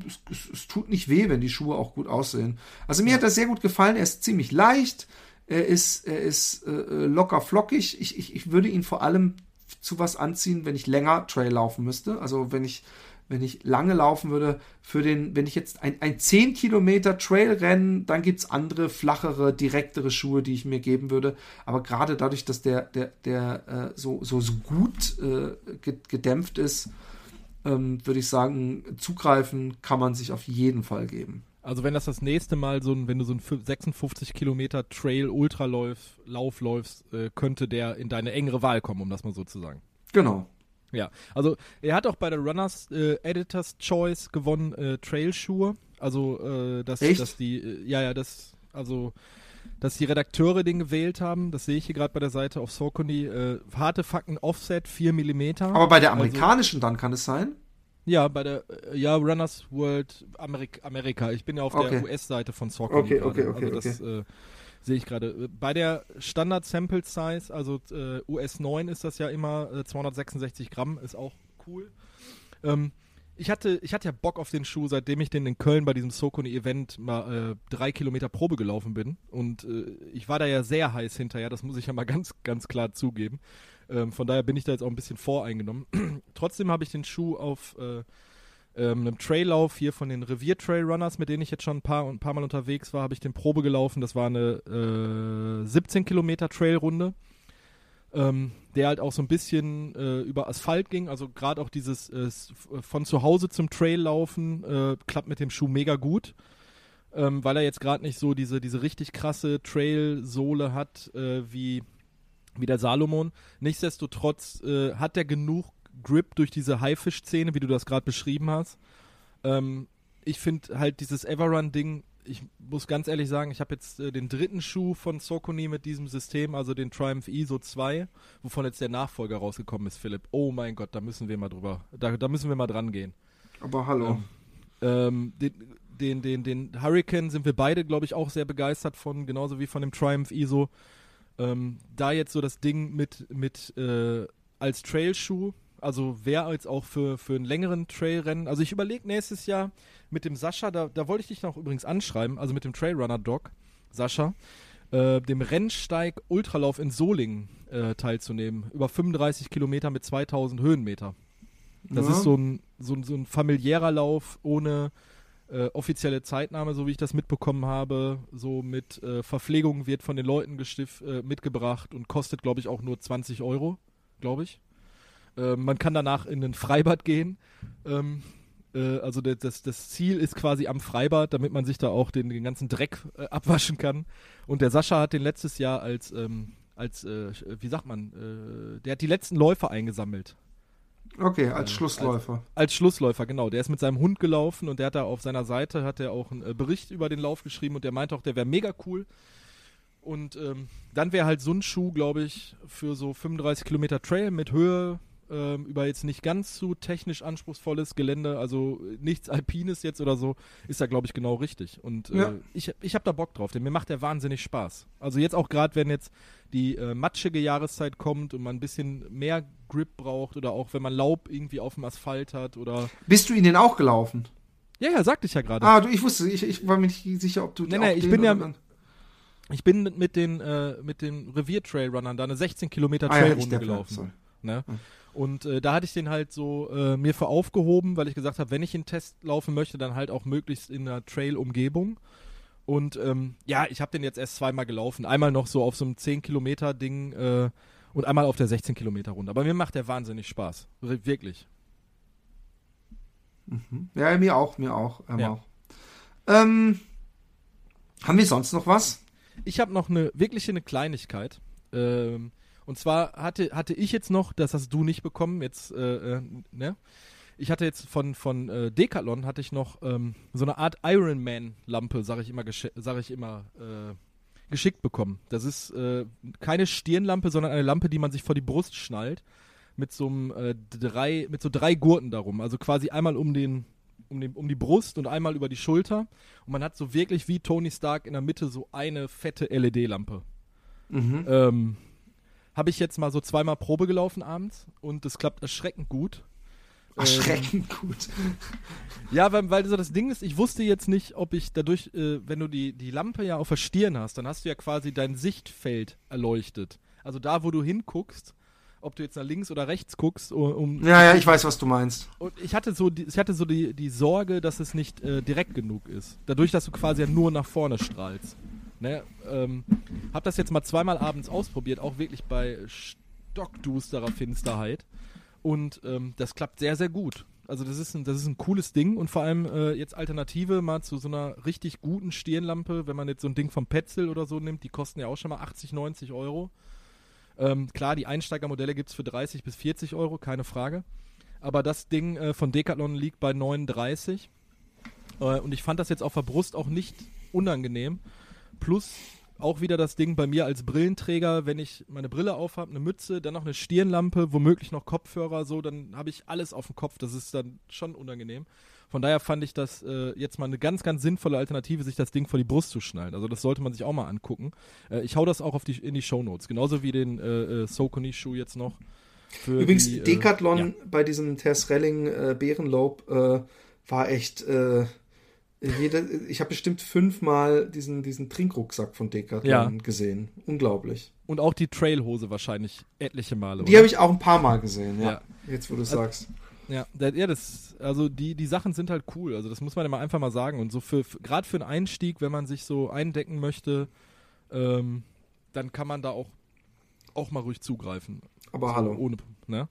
es, es, es, tut nicht weh, wenn die Schuhe auch gut aussehen. Also mir hat das sehr gut gefallen. Er ist ziemlich leicht. Er ist, er ist äh, äh, locker flockig. Ich, ich, ich würde ihn vor allem zu was anziehen, wenn ich länger Trail laufen müsste. Also wenn ich, wenn ich lange laufen würde, für den, wenn ich jetzt ein, ein 10 Kilometer Trail rennen, dann gibt es andere, flachere, direktere Schuhe, die ich mir geben würde. Aber gerade dadurch, dass der, der, der äh, so, so, so gut äh, gedämpft ist, ähm, würde ich sagen, zugreifen kann man sich auf jeden Fall geben. Also wenn das das nächste Mal so ein, wenn du so ein 56 Kilometer Trail Ultralauf Lauf läufst, äh, könnte der in deine engere Wahl kommen, um das mal so zu sagen. Genau. Ja, also er hat auch bei der Runners äh, Editors Choice gewonnen äh, Trailschuhe. Also äh, dass, dass die, äh, ja ja, das, also dass die Redakteure den gewählt haben. Das sehe ich hier gerade bei der Seite auf Saucony. Äh, harte Fakten Offset 4 mm. Aber bei der also amerikanischen also, dann kann es sein? Ja, bei der ja Runners World Amerika. Amerika. Ich bin ja auf okay. der US-Seite von Soccer. Okay, okay, okay, also das. Äh, sehe ich gerade. Bei der Standard Sample Size, also äh, US 9 ist das ja immer äh, 266 Gramm, ist auch cool. Ähm, ich hatte, ich hatte ja Bock auf den Schuh, seitdem ich den in Köln bei diesem Socony-Event mal äh, drei Kilometer Probe gelaufen bin. Und äh, ich war da ja sehr heiß hinterher, das muss ich ja mal ganz, ganz klar zugeben. Ähm, von daher bin ich da jetzt auch ein bisschen voreingenommen. Trotzdem habe ich den Schuh auf äh, ähm, einem Traillauf hier von den Revier Trail Runners, mit denen ich jetzt schon ein paar, ein paar Mal unterwegs war, habe ich den Probe gelaufen. Das war eine äh, 17 Kilometer Trailrunde, ähm, der halt auch so ein bisschen äh, über Asphalt ging. Also gerade auch dieses äh, von zu Hause zum Trail laufen äh, klappt mit dem Schuh mega gut. Ähm, weil er jetzt gerade nicht so diese, diese richtig krasse Trail-Sohle hat, äh, wie wie der Salomon. Nichtsdestotrotz äh, hat er genug Grip durch diese Haifisch-Szene, wie du das gerade beschrieben hast. Ähm, ich finde halt dieses Everrun-Ding, ich muss ganz ehrlich sagen, ich habe jetzt äh, den dritten Schuh von Sokoni mit diesem System, also den Triumph ISO 2, wovon jetzt der Nachfolger rausgekommen ist, Philipp. Oh mein Gott, da müssen wir mal drüber, da, da müssen wir mal dran gehen. Aber hallo. Ähm, ähm, den, den, den, den Hurricane sind wir beide, glaube ich, auch sehr begeistert von, genauso wie von dem Triumph ISO. Ähm, da jetzt so das Ding mit, mit äh, als Trailschuh, also wäre jetzt auch für, für einen längeren Trailrennen. Also ich überlege nächstes Jahr mit dem Sascha, da, da wollte ich dich noch übrigens anschreiben, also mit dem Trailrunner Doc, Sascha, äh, dem Rennsteig Ultralauf in Solingen äh, teilzunehmen. Über 35 Kilometer mit 2000 Höhenmeter. Das ja. ist so ein, so, so ein familiärer Lauf ohne äh, offizielle Zeitnahme, so wie ich das mitbekommen habe. So mit äh, Verpflegung wird von den Leuten gestif äh, mitgebracht und kostet, glaube ich, auch nur 20 Euro, glaube ich. Äh, man kann danach in ein Freibad gehen. Ähm, äh, also das, das, Ziel ist quasi am Freibad, damit man sich da auch den, den ganzen Dreck äh, abwaschen kann. Und der Sascha hat den letztes Jahr als, ähm, als wie sagt man, der hat die letzten Läufer eingesammelt. Okay, als Schlussläufer. Als, als, Schlussläufer, genau. Der ist mit seinem Hund gelaufen und der hat da auf seiner Seite hat er auch einen äh, Bericht über den Lauf geschrieben und der meinte auch, der wäre mega cool. Und ähm, dann wäre halt so ein Schuh, glaube ich, für so 35 Kilometer Trail mit Höhe, ähm, über jetzt nicht ganz so technisch anspruchsvolles Gelände, also nichts Alpines jetzt oder so, ist da, glaube ich, genau richtig. Und äh, ja. ich, ich habe da Bock drauf, denn mir macht der wahnsinnig Spaß. Also jetzt auch gerade, wenn jetzt die äh, matschige Jahreszeit kommt und man ein bisschen mehr Grip braucht oder auch wenn man Laub irgendwie auf dem Asphalt hat oder. Bist du ihn denn auch gelaufen? Ja, ja, sagte ich ja gerade. Ah, du, ich wusste, ich, ich war mir nicht sicher, ob du. Nee, nee, ich bin ja. Ich bin mit den, äh, mit den Revier-Trailrunnern da eine 16 Kilometer Trailrunde ah, ja, gelaufen. Ne? Mhm. Und äh, da hatte ich den halt so äh, mir für aufgehoben, weil ich gesagt habe, wenn ich einen Test laufen möchte, dann halt auch möglichst in einer Trail-Umgebung. Und ähm, ja, ich habe den jetzt erst zweimal gelaufen. Einmal noch so auf so einem 10-Kilometer-Ding äh, und einmal auf der 16-Kilometer-Runde. Aber mir macht der wahnsinnig Spaß. Wirklich. Mhm. Ja, mir auch, mir auch. Ähm, ja. auch. Ähm, haben wir sonst noch was? Ich habe noch eine wirklich eine Kleinigkeit. Ähm, und zwar hatte, hatte ich jetzt noch, das hast du nicht bekommen, jetzt, äh, äh, ne? Ich hatte jetzt von, von äh, Decathlon hatte ich noch ähm, so eine Art Iron Man Lampe, sage ich immer, sag ich immer äh, geschickt bekommen. Das ist äh, keine Stirnlampe, sondern eine Lampe, die man sich vor die Brust schnallt mit so einem drei mit so drei Gurten darum, also quasi einmal um den um, den, um die Brust und einmal über die Schulter und man hat so wirklich wie Tony Stark in der Mitte so eine fette LED-Lampe. Mhm. Ähm, habe ich jetzt mal so zweimal Probe gelaufen abends und es klappt erschreckend gut. Erschreckend ähm, gut. Ja, weil, weil so das Ding ist, ich wusste jetzt nicht, ob ich dadurch, äh, wenn du die, die Lampe ja auf der Stirn hast, dann hast du ja quasi dein Sichtfeld erleuchtet. Also da, wo du hinguckst, ob du jetzt nach links oder rechts guckst. Um, ja, ja, ich weiß, was du meinst. Und ich hatte so, die, ich hatte so die, die Sorge, dass es nicht äh, direkt genug ist. Dadurch, dass du quasi ja nur nach vorne strahlst. Ne, ähm, hab das jetzt mal zweimal abends ausprobiert, auch wirklich bei stockdusterer Finsterheit. Und ähm, das klappt sehr, sehr gut. Also das ist ein, das ist ein cooles Ding und vor allem äh, jetzt Alternative mal zu so einer richtig guten Stirnlampe, wenn man jetzt so ein Ding vom Petzl oder so nimmt, die kosten ja auch schon mal 80, 90 Euro. Ähm, klar, die Einsteigermodelle gibt es für 30 bis 40 Euro, keine Frage. Aber das Ding äh, von Decathlon liegt bei 39. Äh, und ich fand das jetzt auf der Brust auch nicht unangenehm. Plus auch wieder das Ding bei mir als Brillenträger, wenn ich meine Brille aufhabe, eine Mütze, dann noch eine Stirnlampe, womöglich noch Kopfhörer, so, dann habe ich alles auf dem Kopf. Das ist dann schon unangenehm. Von daher fand ich das äh, jetzt mal eine ganz, ganz sinnvolle Alternative, sich das Ding vor die Brust zu schnallen. Also das sollte man sich auch mal angucken. Äh, ich hau das auch auf die, in die Show Notes, genauso wie den äh, äh Socony-Schuh jetzt noch. Übrigens, die, äh, Decathlon ja. bei diesem Tess Relling äh, Bärenlob war echt jeder, ich habe bestimmt fünfmal diesen, diesen Trinkrucksack von Decathlon ja. gesehen. Unglaublich. Und auch die Trailhose wahrscheinlich etliche Male. Die habe ich auch ein paar Mal gesehen, ja. ja. Jetzt, wo du also, sagst. Ja, ja, das, also die, die Sachen sind halt cool. Also das muss man immer einfach mal sagen. Und so für, für gerade für einen Einstieg, wenn man sich so eindecken möchte, ähm, dann kann man da auch, auch mal ruhig zugreifen. Aber so, hallo. Ohne, ne?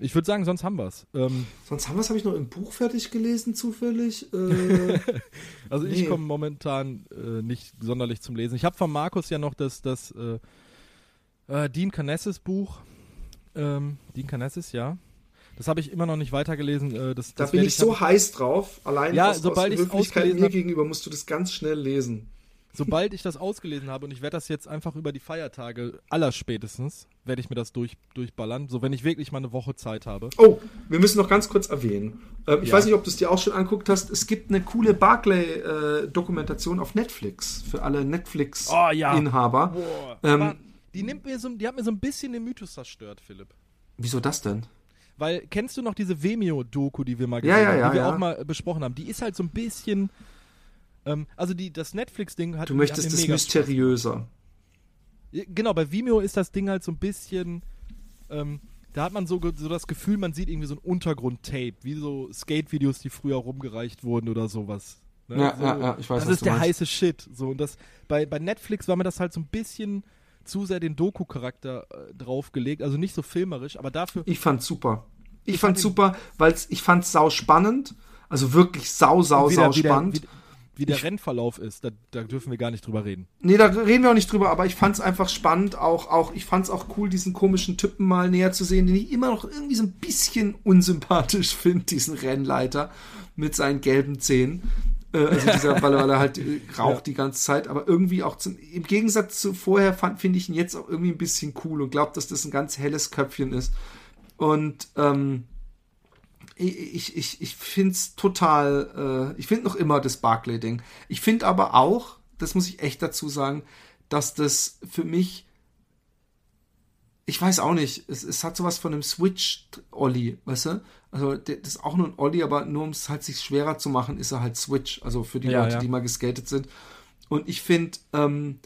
Ich würde sagen, sonst haben wir es. Ähm, sonst haben wir es, habe ich noch im Buch fertig gelesen, zufällig. Äh, also nee. ich komme momentan äh, nicht sonderlich zum Lesen. Ich habe von Markus ja noch das, das äh, äh Dean Canessis Buch. Ähm, Dean Canessis, ja. Das habe ich immer noch nicht weitergelesen. Äh, das, da bin ich so heiß drauf. Allein ja, aus, sobald aus Höflichkeit mir gegenüber musst du das ganz schnell lesen. Sobald ich das ausgelesen habe und ich werde das jetzt einfach über die Feiertage allerspätestens, werde ich mir das durch, durchballern, so wenn ich wirklich mal eine Woche Zeit habe. Oh, wir müssen noch ganz kurz erwähnen. Äh, ich ja. weiß nicht, ob du es dir auch schon anguckt hast. Es gibt eine coole Barclay-Dokumentation äh, auf Netflix für alle Netflix-Inhaber. Oh, ja. ähm, die, nimmt mir so, die hat mir so ein bisschen den Mythos zerstört, Philipp. Wieso das denn? Weil, kennst du noch diese Vimeo-Doku, die wir mal gesehen ja, ja, haben, die wir auch mal besprochen haben? Die ist halt so ein bisschen ähm, also die, das Netflix-Ding hat. Du möchtest es mysteriöser. Genau, bei Vimeo ist das Ding halt so ein bisschen. Ähm, da hat man so, so das Gefühl, man sieht irgendwie so ein Untergrund-Tape, wie so Skate-Videos, die früher rumgereicht wurden oder sowas. Ne? Ja, so, ja, ja, ich weiß, das ist der heiße Shit. So, und das, bei, bei Netflix war mir das halt so ein bisschen zu sehr den Doku-Charakter äh, draufgelegt. Also nicht so filmerisch, aber dafür. Ich fand's super. Ich, Ich fand's fand super, weil ich fand's sau spannend. Also wirklich sau, sau, wie sau der, wie der, spannend. wie, wie der Rennverlauf ist, da, da dürfen wir gar nicht drüber reden. Nee, da reden wir auch nicht drüber, aber ich fand's einfach spannend, auch, auch, ich fand's auch cool, diesen komischen Typen mal näher zu sehen, den ich immer noch irgendwie so ein bisschen unsympathisch finde, diesen Rennleiter mit seinen gelben Zähnen. Äh, also dieser, weil, er- weil er halt äh, raucht Ja. die ganze Zeit, aber irgendwie auch zum, im Gegensatz zu vorher fand, finde ich ihn jetzt auch irgendwie ein bisschen cool und glaube, dass das ein ganz helles Köpfchen ist. Und, ähm, ich, ich, ich, finde es total, äh, ich finde noch immer das Barclay-Ding. Ich finde aber auch, das muss ich echt dazu sagen, dass das für mich, ich weiß auch nicht, es, es hat sowas von einem Switch-Olli, weißt du? Also das ist auch nur ein Olli, aber nur um es halt sich schwerer zu machen, ist er halt Switch, also für die Ja, Leute, ja. die mal geskatet sind. Und ich finde, ähm,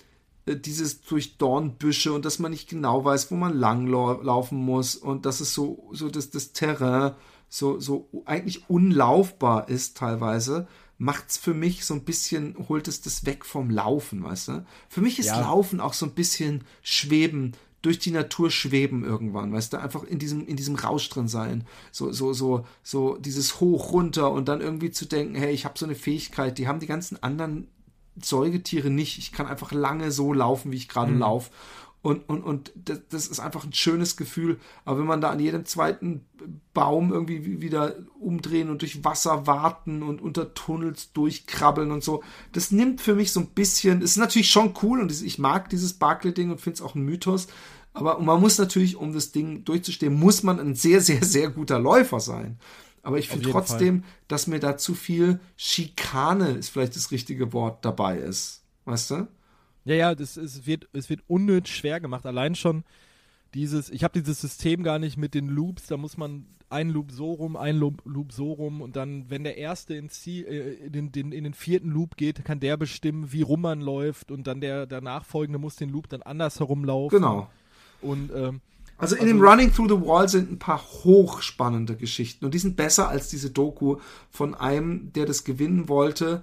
äh, dieses durch Dornbüsche und dass man nicht genau weiß, wo man lang lau- laufen muss und dass es so, so das, das Terrain so, so eigentlich unlaufbar ist teilweise, macht's für mich so ein bisschen, holt es das weg vom Laufen, weißt du? Für mich ist Ja. Laufen auch so ein bisschen Schweben, durch die Natur schweben irgendwann, weißt du, einfach in diesem, in diesem Rausch drin sein. So, so, so, so dieses Hoch runter und dann irgendwie zu denken, hey, ich habe so eine Fähigkeit, die haben die ganzen anderen Säugetiere nicht. Ich kann einfach lange so laufen, wie ich gerade laufe. Und, und, und das, das ist einfach ein schönes Gefühl. Aber wenn man da an jedem zweiten Baum irgendwie wie- wieder umdrehen und durch Wasser warten und unter Tunnels durchkrabbeln und so, das nimmt für mich so ein bisschen, ist natürlich schon cool und ich mag dieses Barclay-Ding und finde es auch ein Mythos. Aber man muss natürlich, um das Ding durchzustehen, muss man ein sehr, sehr, sehr guter Läufer sein. Aber ich finde trotzdem, dass mir da zu viel Schikane, ist vielleicht das richtige Wort, dabei ist. Weißt du? Ja, ja, das, es, wird, es wird unnötig schwer gemacht. Allein schon dieses, ich habe dieses System gar nicht mit den Loops, da muss man ein Loop so rum, ein Loop, Loop so rum und dann, wenn der erste ins Ziel, äh, in, den, den, in den vierten Loop geht, kann der bestimmen, wie rum man läuft und dann der, der nachfolgende muss den Loop dann anders herumlaufen. Genau. Und ähm, Also in Also- dem Running Through the Wall sind ein paar hochspannende Geschichten und die sind besser als diese Doku von einem, der das gewinnen wollte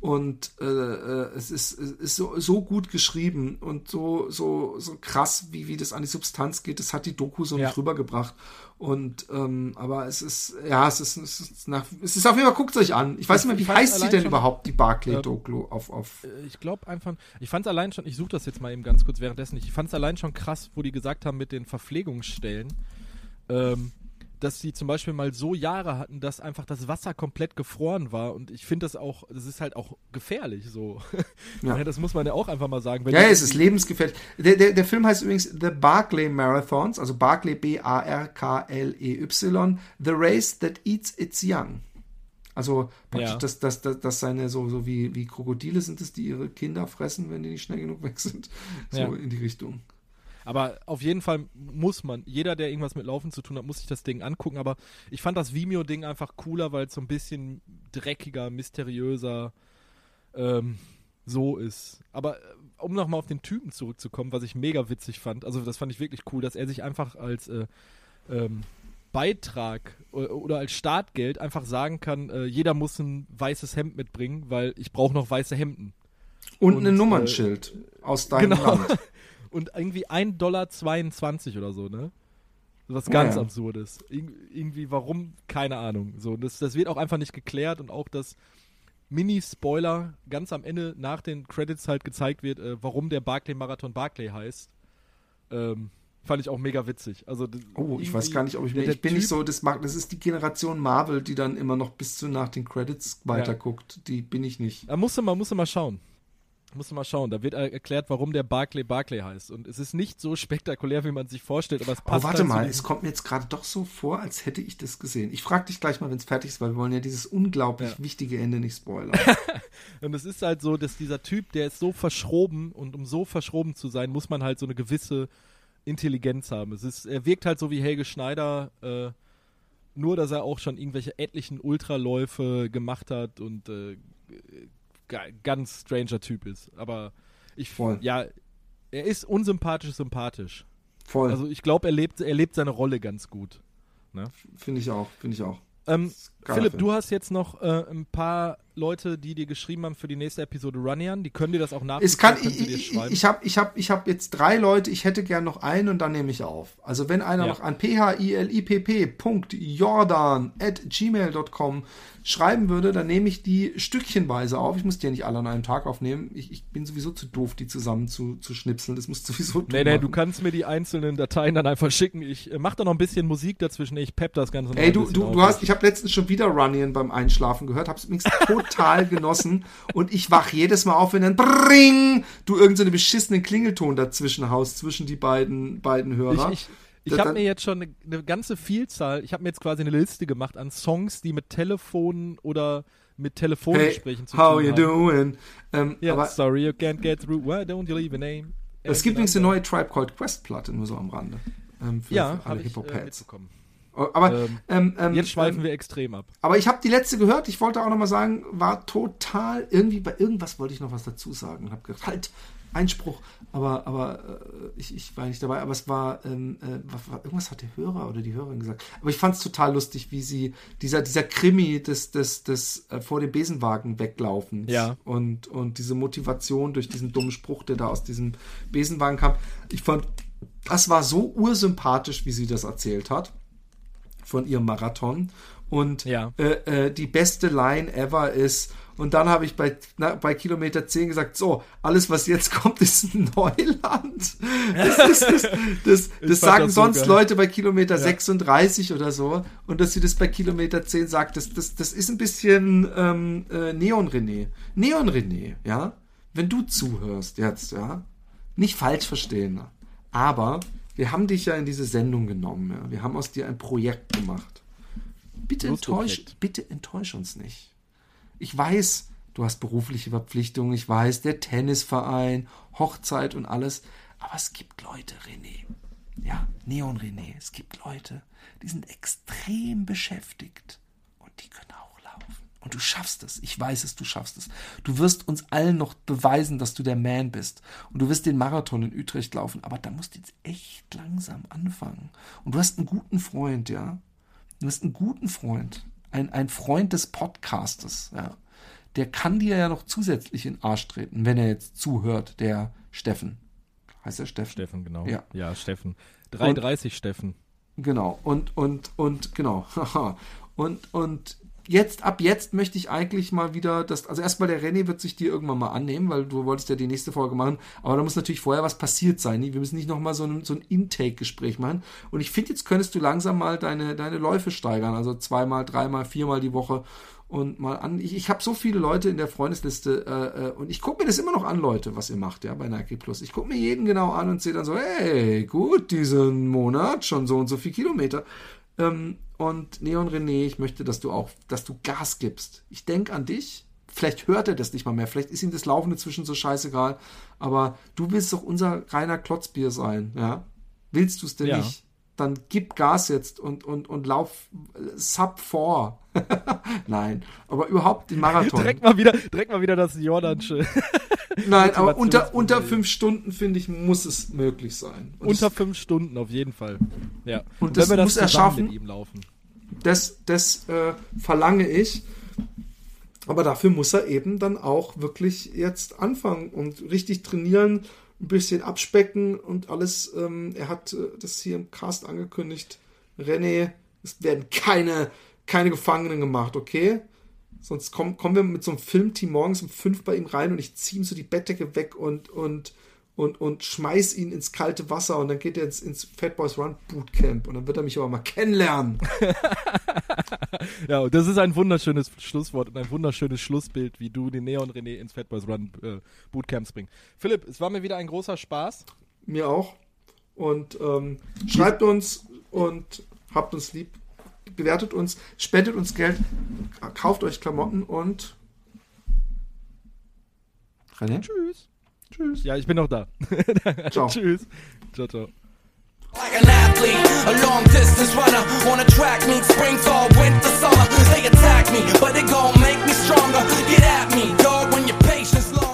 und äh, äh, es ist, es ist so, so gut geschrieben und so so so krass, wie wie das an die Substanz geht. Das hat die Doku so Ja. nicht rübergebracht und ähm, aber es ist ja es ist es ist, nach, es ist auf jeden Fall guckt euch an. Ich weiß Ich- nicht mehr, wie heißt sie denn schon- überhaupt die Barclay Doku auf auf Äh, ich glaube einfach, ich fand es allein schon, ich suche das jetzt mal eben ganz kurz währenddessen nicht, ich fand es allein schon krass, wo die gesagt haben mit den Verpflegungsstellen, ähm, dass sie zum Beispiel mal so Jahre hatten, dass einfach das Wasser komplett gefroren war und ich finde das auch, das ist halt auch gefährlich so. Ja. Das muss man ja auch einfach mal sagen. Ja, es ist lebensgefährlich. Der, der, der Film heißt übrigens The Barclay Marathons, also Barclay B-A-R-K-L-E-Y, The Race That Eats Its Young. Also praktisch, Ja. dass, dass, dass, dass seine, so, so wie, wie Krokodile sind es, die ihre Kinder fressen, wenn die nicht schnell genug weg sind. So Ja. in die Richtung. Aber auf jeden Fall muss man, jeder, der irgendwas mit Laufen zu tun hat, muss sich das Ding angucken. Aber ich fand das Vimeo-Ding einfach cooler, weil es so ein bisschen dreckiger, mysteriöser ähm, so ist. Aber äh, um nochmal auf den Typen zurückzukommen, was ich mega witzig fand, also das fand ich wirklich cool, dass er sich einfach als äh, ähm, Beitrag o- oder als Startgeld einfach sagen kann, äh, jeder muss ein weißes Hemd mitbringen, weil ich brauche noch weiße Hemden. Und, Und, ein äh, Nummernschild aus deinem genau. Land. Und irgendwie 1,22 Dollar oder so, ne? Was ganz Ja, ja. Absurdes. Ir irgendwie, warum? Keine Ahnung. So, das, das wird auch einfach nicht geklärt und auch das Mini-Spoiler ganz am Ende nach den Credits halt gezeigt wird, äh, warum der Barclay-Marathon Barclay heißt. Ähm, fand ich auch mega witzig. Also, Oh, ich weiß gar nicht, ob ich mir. Ich bin nicht Typ- so, das, mag, das ist die Generation Marvel, die dann immer noch bis zu nach den Credits weiterguckt. Die bin ich nicht. Da musst du mal, musst du mal schauen. Musst du mal schauen. Da wird erklärt, warum der Barclay Barclay heißt. Und es ist nicht so spektakulär, wie man sich vorstellt, aber es Oh, passt warte halt mal, diesem- es kommt mir jetzt gerade doch so vor, als hätte ich das gesehen. Ich frage dich gleich mal, wenn es fertig ist, weil wir wollen ja dieses unglaublich Ja. wichtige Ende nicht spoilern. Und es ist halt so, dass dieser Typ, der ist so verschroben und um so verschroben zu sein, muss man halt so eine gewisse Intelligenz haben. Es ist, er wirkt halt so wie Helge Schneider, äh, nur dass er auch schon irgendwelche etlichen Ultraläufe gemacht hat und äh, ganz stranger Typ ist. Aber ich, Voll. ja, er ist unsympathisch sympathisch. Voll. Also ich glaube, er lebt, er lebt seine Rolle ganz gut. finde ich auch, finde ich auch. Ähm, Philipp, Film. du hast jetzt noch äh, ein paar Leute, die dir geschrieben haben für die nächste Episode Runyan. Die können dir das auch nach. Es kann, ich, ich, ich habe ich hab, ich hab jetzt drei Leute, ich hätte gern noch einen und dann nehme ich auf. Also wenn einer Ja. noch an philipp.jordan at gmail.com schreiben würde, dann nehme ich die stückchenweise auf. Ich muss die ja nicht alle an einem Tag aufnehmen. Ich, ich bin sowieso zu doof, die zusammen zu, zu schnipseln. Das muss sowieso Nee, du nee, machen. du kannst mir die einzelnen Dateien dann einfach schicken. Ich äh, mach da noch ein bisschen Musik dazwischen. Ich pep das Ganze Ey, du, du, auf. du hast, ich habe letztens schon wieder Running beim Einschlafen gehört, hab's übrigens total genossen und ich wach jedes Mal auf, wenn dann Bring, du irgendeinen so beschissenen Klingelton dazwischen haust, zwischen die beiden, beiden Hörer. Ich, ich, ich habe mir jetzt schon eine, eine ganze Vielzahl, ich habe mir jetzt quasi eine Liste gemacht an Songs, die mit Telefonen oder mit hey, Telefongesprächen zu how tun you haben. doing? Ähm, aber sorry, you can't get through. Why don't you leave a name? es gibt übrigens eine neue Tribe Called Quest Platte, nur so am Rande. Ähm, für, Ja, für alle ich äh. Aber, Ähm, ähm, ähm, Jetzt schweifen ähm, wir extrem ab. Aber ich habe die letzte gehört. Ich wollte auch noch mal sagen, war total irgendwie bei irgendwas wollte ich noch was dazu sagen. Hab gedacht, halt Einspruch, aber aber äh, ich, ich war nicht dabei. Aber es war, ähm, äh, war irgendwas hat der Hörer oder die Hörerin gesagt. Aber ich fand es total lustig, wie sie dieser dieser Krimi des des des äh, vor dem Besenwagen weglaufen Ja. und und diese Motivation durch diesen dummen Spruch, der da aus diesem Besenwagen kam. Ich fand, das war so ursympathisch, wie sie das erzählt hat von ihrem Marathon. Und Ja. äh, äh, die beste Line ever ist, und dann habe ich bei, na, bei Kilometer 10 gesagt, so, alles was jetzt kommt, ist Neuland. Das, ist, das, das, das sagen sonst geil. Leute bei Kilometer 36 oder so. Und dass sie das bei Kilometer 10 sagt, das, das, das ist ein bisschen ähm, äh, Neon-René. Neon-René, ja, wenn du zuhörst jetzt, ja, nicht falsch verstehen, aber wir haben dich ja in diese Sendung genommen, ja. wir haben aus dir ein Projekt gemacht. Bitte enttäusch, bitte enttäusch uns nicht. Ich weiß, du hast berufliche Verpflichtungen, ich weiß, der Tennisverein, Hochzeit und alles, aber es gibt Leute, René, ja, Neon René, es gibt Leute, die sind extrem beschäftigt und die können auch. Und du schaffst es. Ich weiß es, du schaffst es. Du wirst uns allen noch beweisen, dass du der Man bist. Und du wirst den Marathon in Utrecht laufen. Aber da musst du jetzt echt langsam anfangen. Und du hast einen guten Freund, ja. Du hast einen guten Freund. Ein, ein Freund des Podcastes, ja. Der kann dir ja noch zusätzlich in den Arsch treten, wenn er jetzt zuhört, der Steffen. Heißt der Steffen? Steffen, genau. Ja. ja Steffen. 330 Steffen. Genau. Und, und, und, genau. und, und jetzt, ab jetzt möchte ich eigentlich mal wieder das, also erstmal der René wird sich dir irgendwann mal annehmen, weil du wolltest ja die nächste Folge machen, aber da muss natürlich vorher was passiert sein. Wir müssen nicht nochmal so ein, so ein Intake-Gespräch machen. Und ich finde, jetzt könntest du langsam mal deine, deine Läufe steigern, also zweimal, dreimal, viermal die Woche und mal an. Ich, ich habe so viele Leute in der Freundesliste äh, äh, und ich gucke mir das immer noch an, Leute, was ihr macht, ja, bei Nike Plus. Ich gucke mir jeden genau an und sehe dann so, hey, gut, diesen Monat schon so und so viel Kilometer. Ähm, und Neon René, ich möchte, dass du auch, dass du Gas gibst. Ich denke an dich. Vielleicht hört er das nicht mal mehr. Vielleicht ist ihm das Laufen inzwischen so scheißegal. Aber du willst doch unser reiner Klotzbier sein, ja? Willst du es denn Ja. nicht? Dann gib Gas jetzt und, und, und lauf äh, Sub 4. Nein, aber überhaupt den Marathon. Direkt mal wieder, direkt mal wieder das Jordansche. Nein, aber unter, unter fünf Stunden, finde ich, muss es möglich sein. Und Unter das, fünf Stunden auf jeden Fall. Ja. Und das muss er zusammen schaffen. mit ihm laufen. das, das äh, verlange ich. Aber dafür muss er eben dann auch wirklich jetzt anfangen und richtig trainieren, ein bisschen abspecken und alles. Ähm, er hat äh, das hier im Cast angekündigt. René, es werden keine, keine Gefangenen gemacht, okay? Sonst kommen, kommen wir mit so einem Filmteam morgens um fünf bei ihm rein und ich ziehe ihm so die Bettdecke weg und, und, und, und schmeiß ihn ins kalte Wasser und dann geht er ins, ins Fat Boys Run Bootcamp und dann wird er mich aber mal kennenlernen. Ja, und das ist ein wunderschönes Schlusswort und ein wunderschönes Schlussbild, wie du den Neon René ins Fat Boys Run äh, Bootcamps bringst. Philipp, es war mir wieder ein großer Spaß. Mir auch. Und ähm, schreibt uns und habt uns lieb bewertet uns, spendet uns Geld, kauft euch Klamotten und René? Tschüss. Tschüss. Ja, ich bin noch da. ciao. Tschüss. Ciao, ciao. Like an athlete, a long distance runner on a track meet, spring, fall, winter, summer. They attack me, but they gon' make me stronger. Get at me, dog, when your patience low.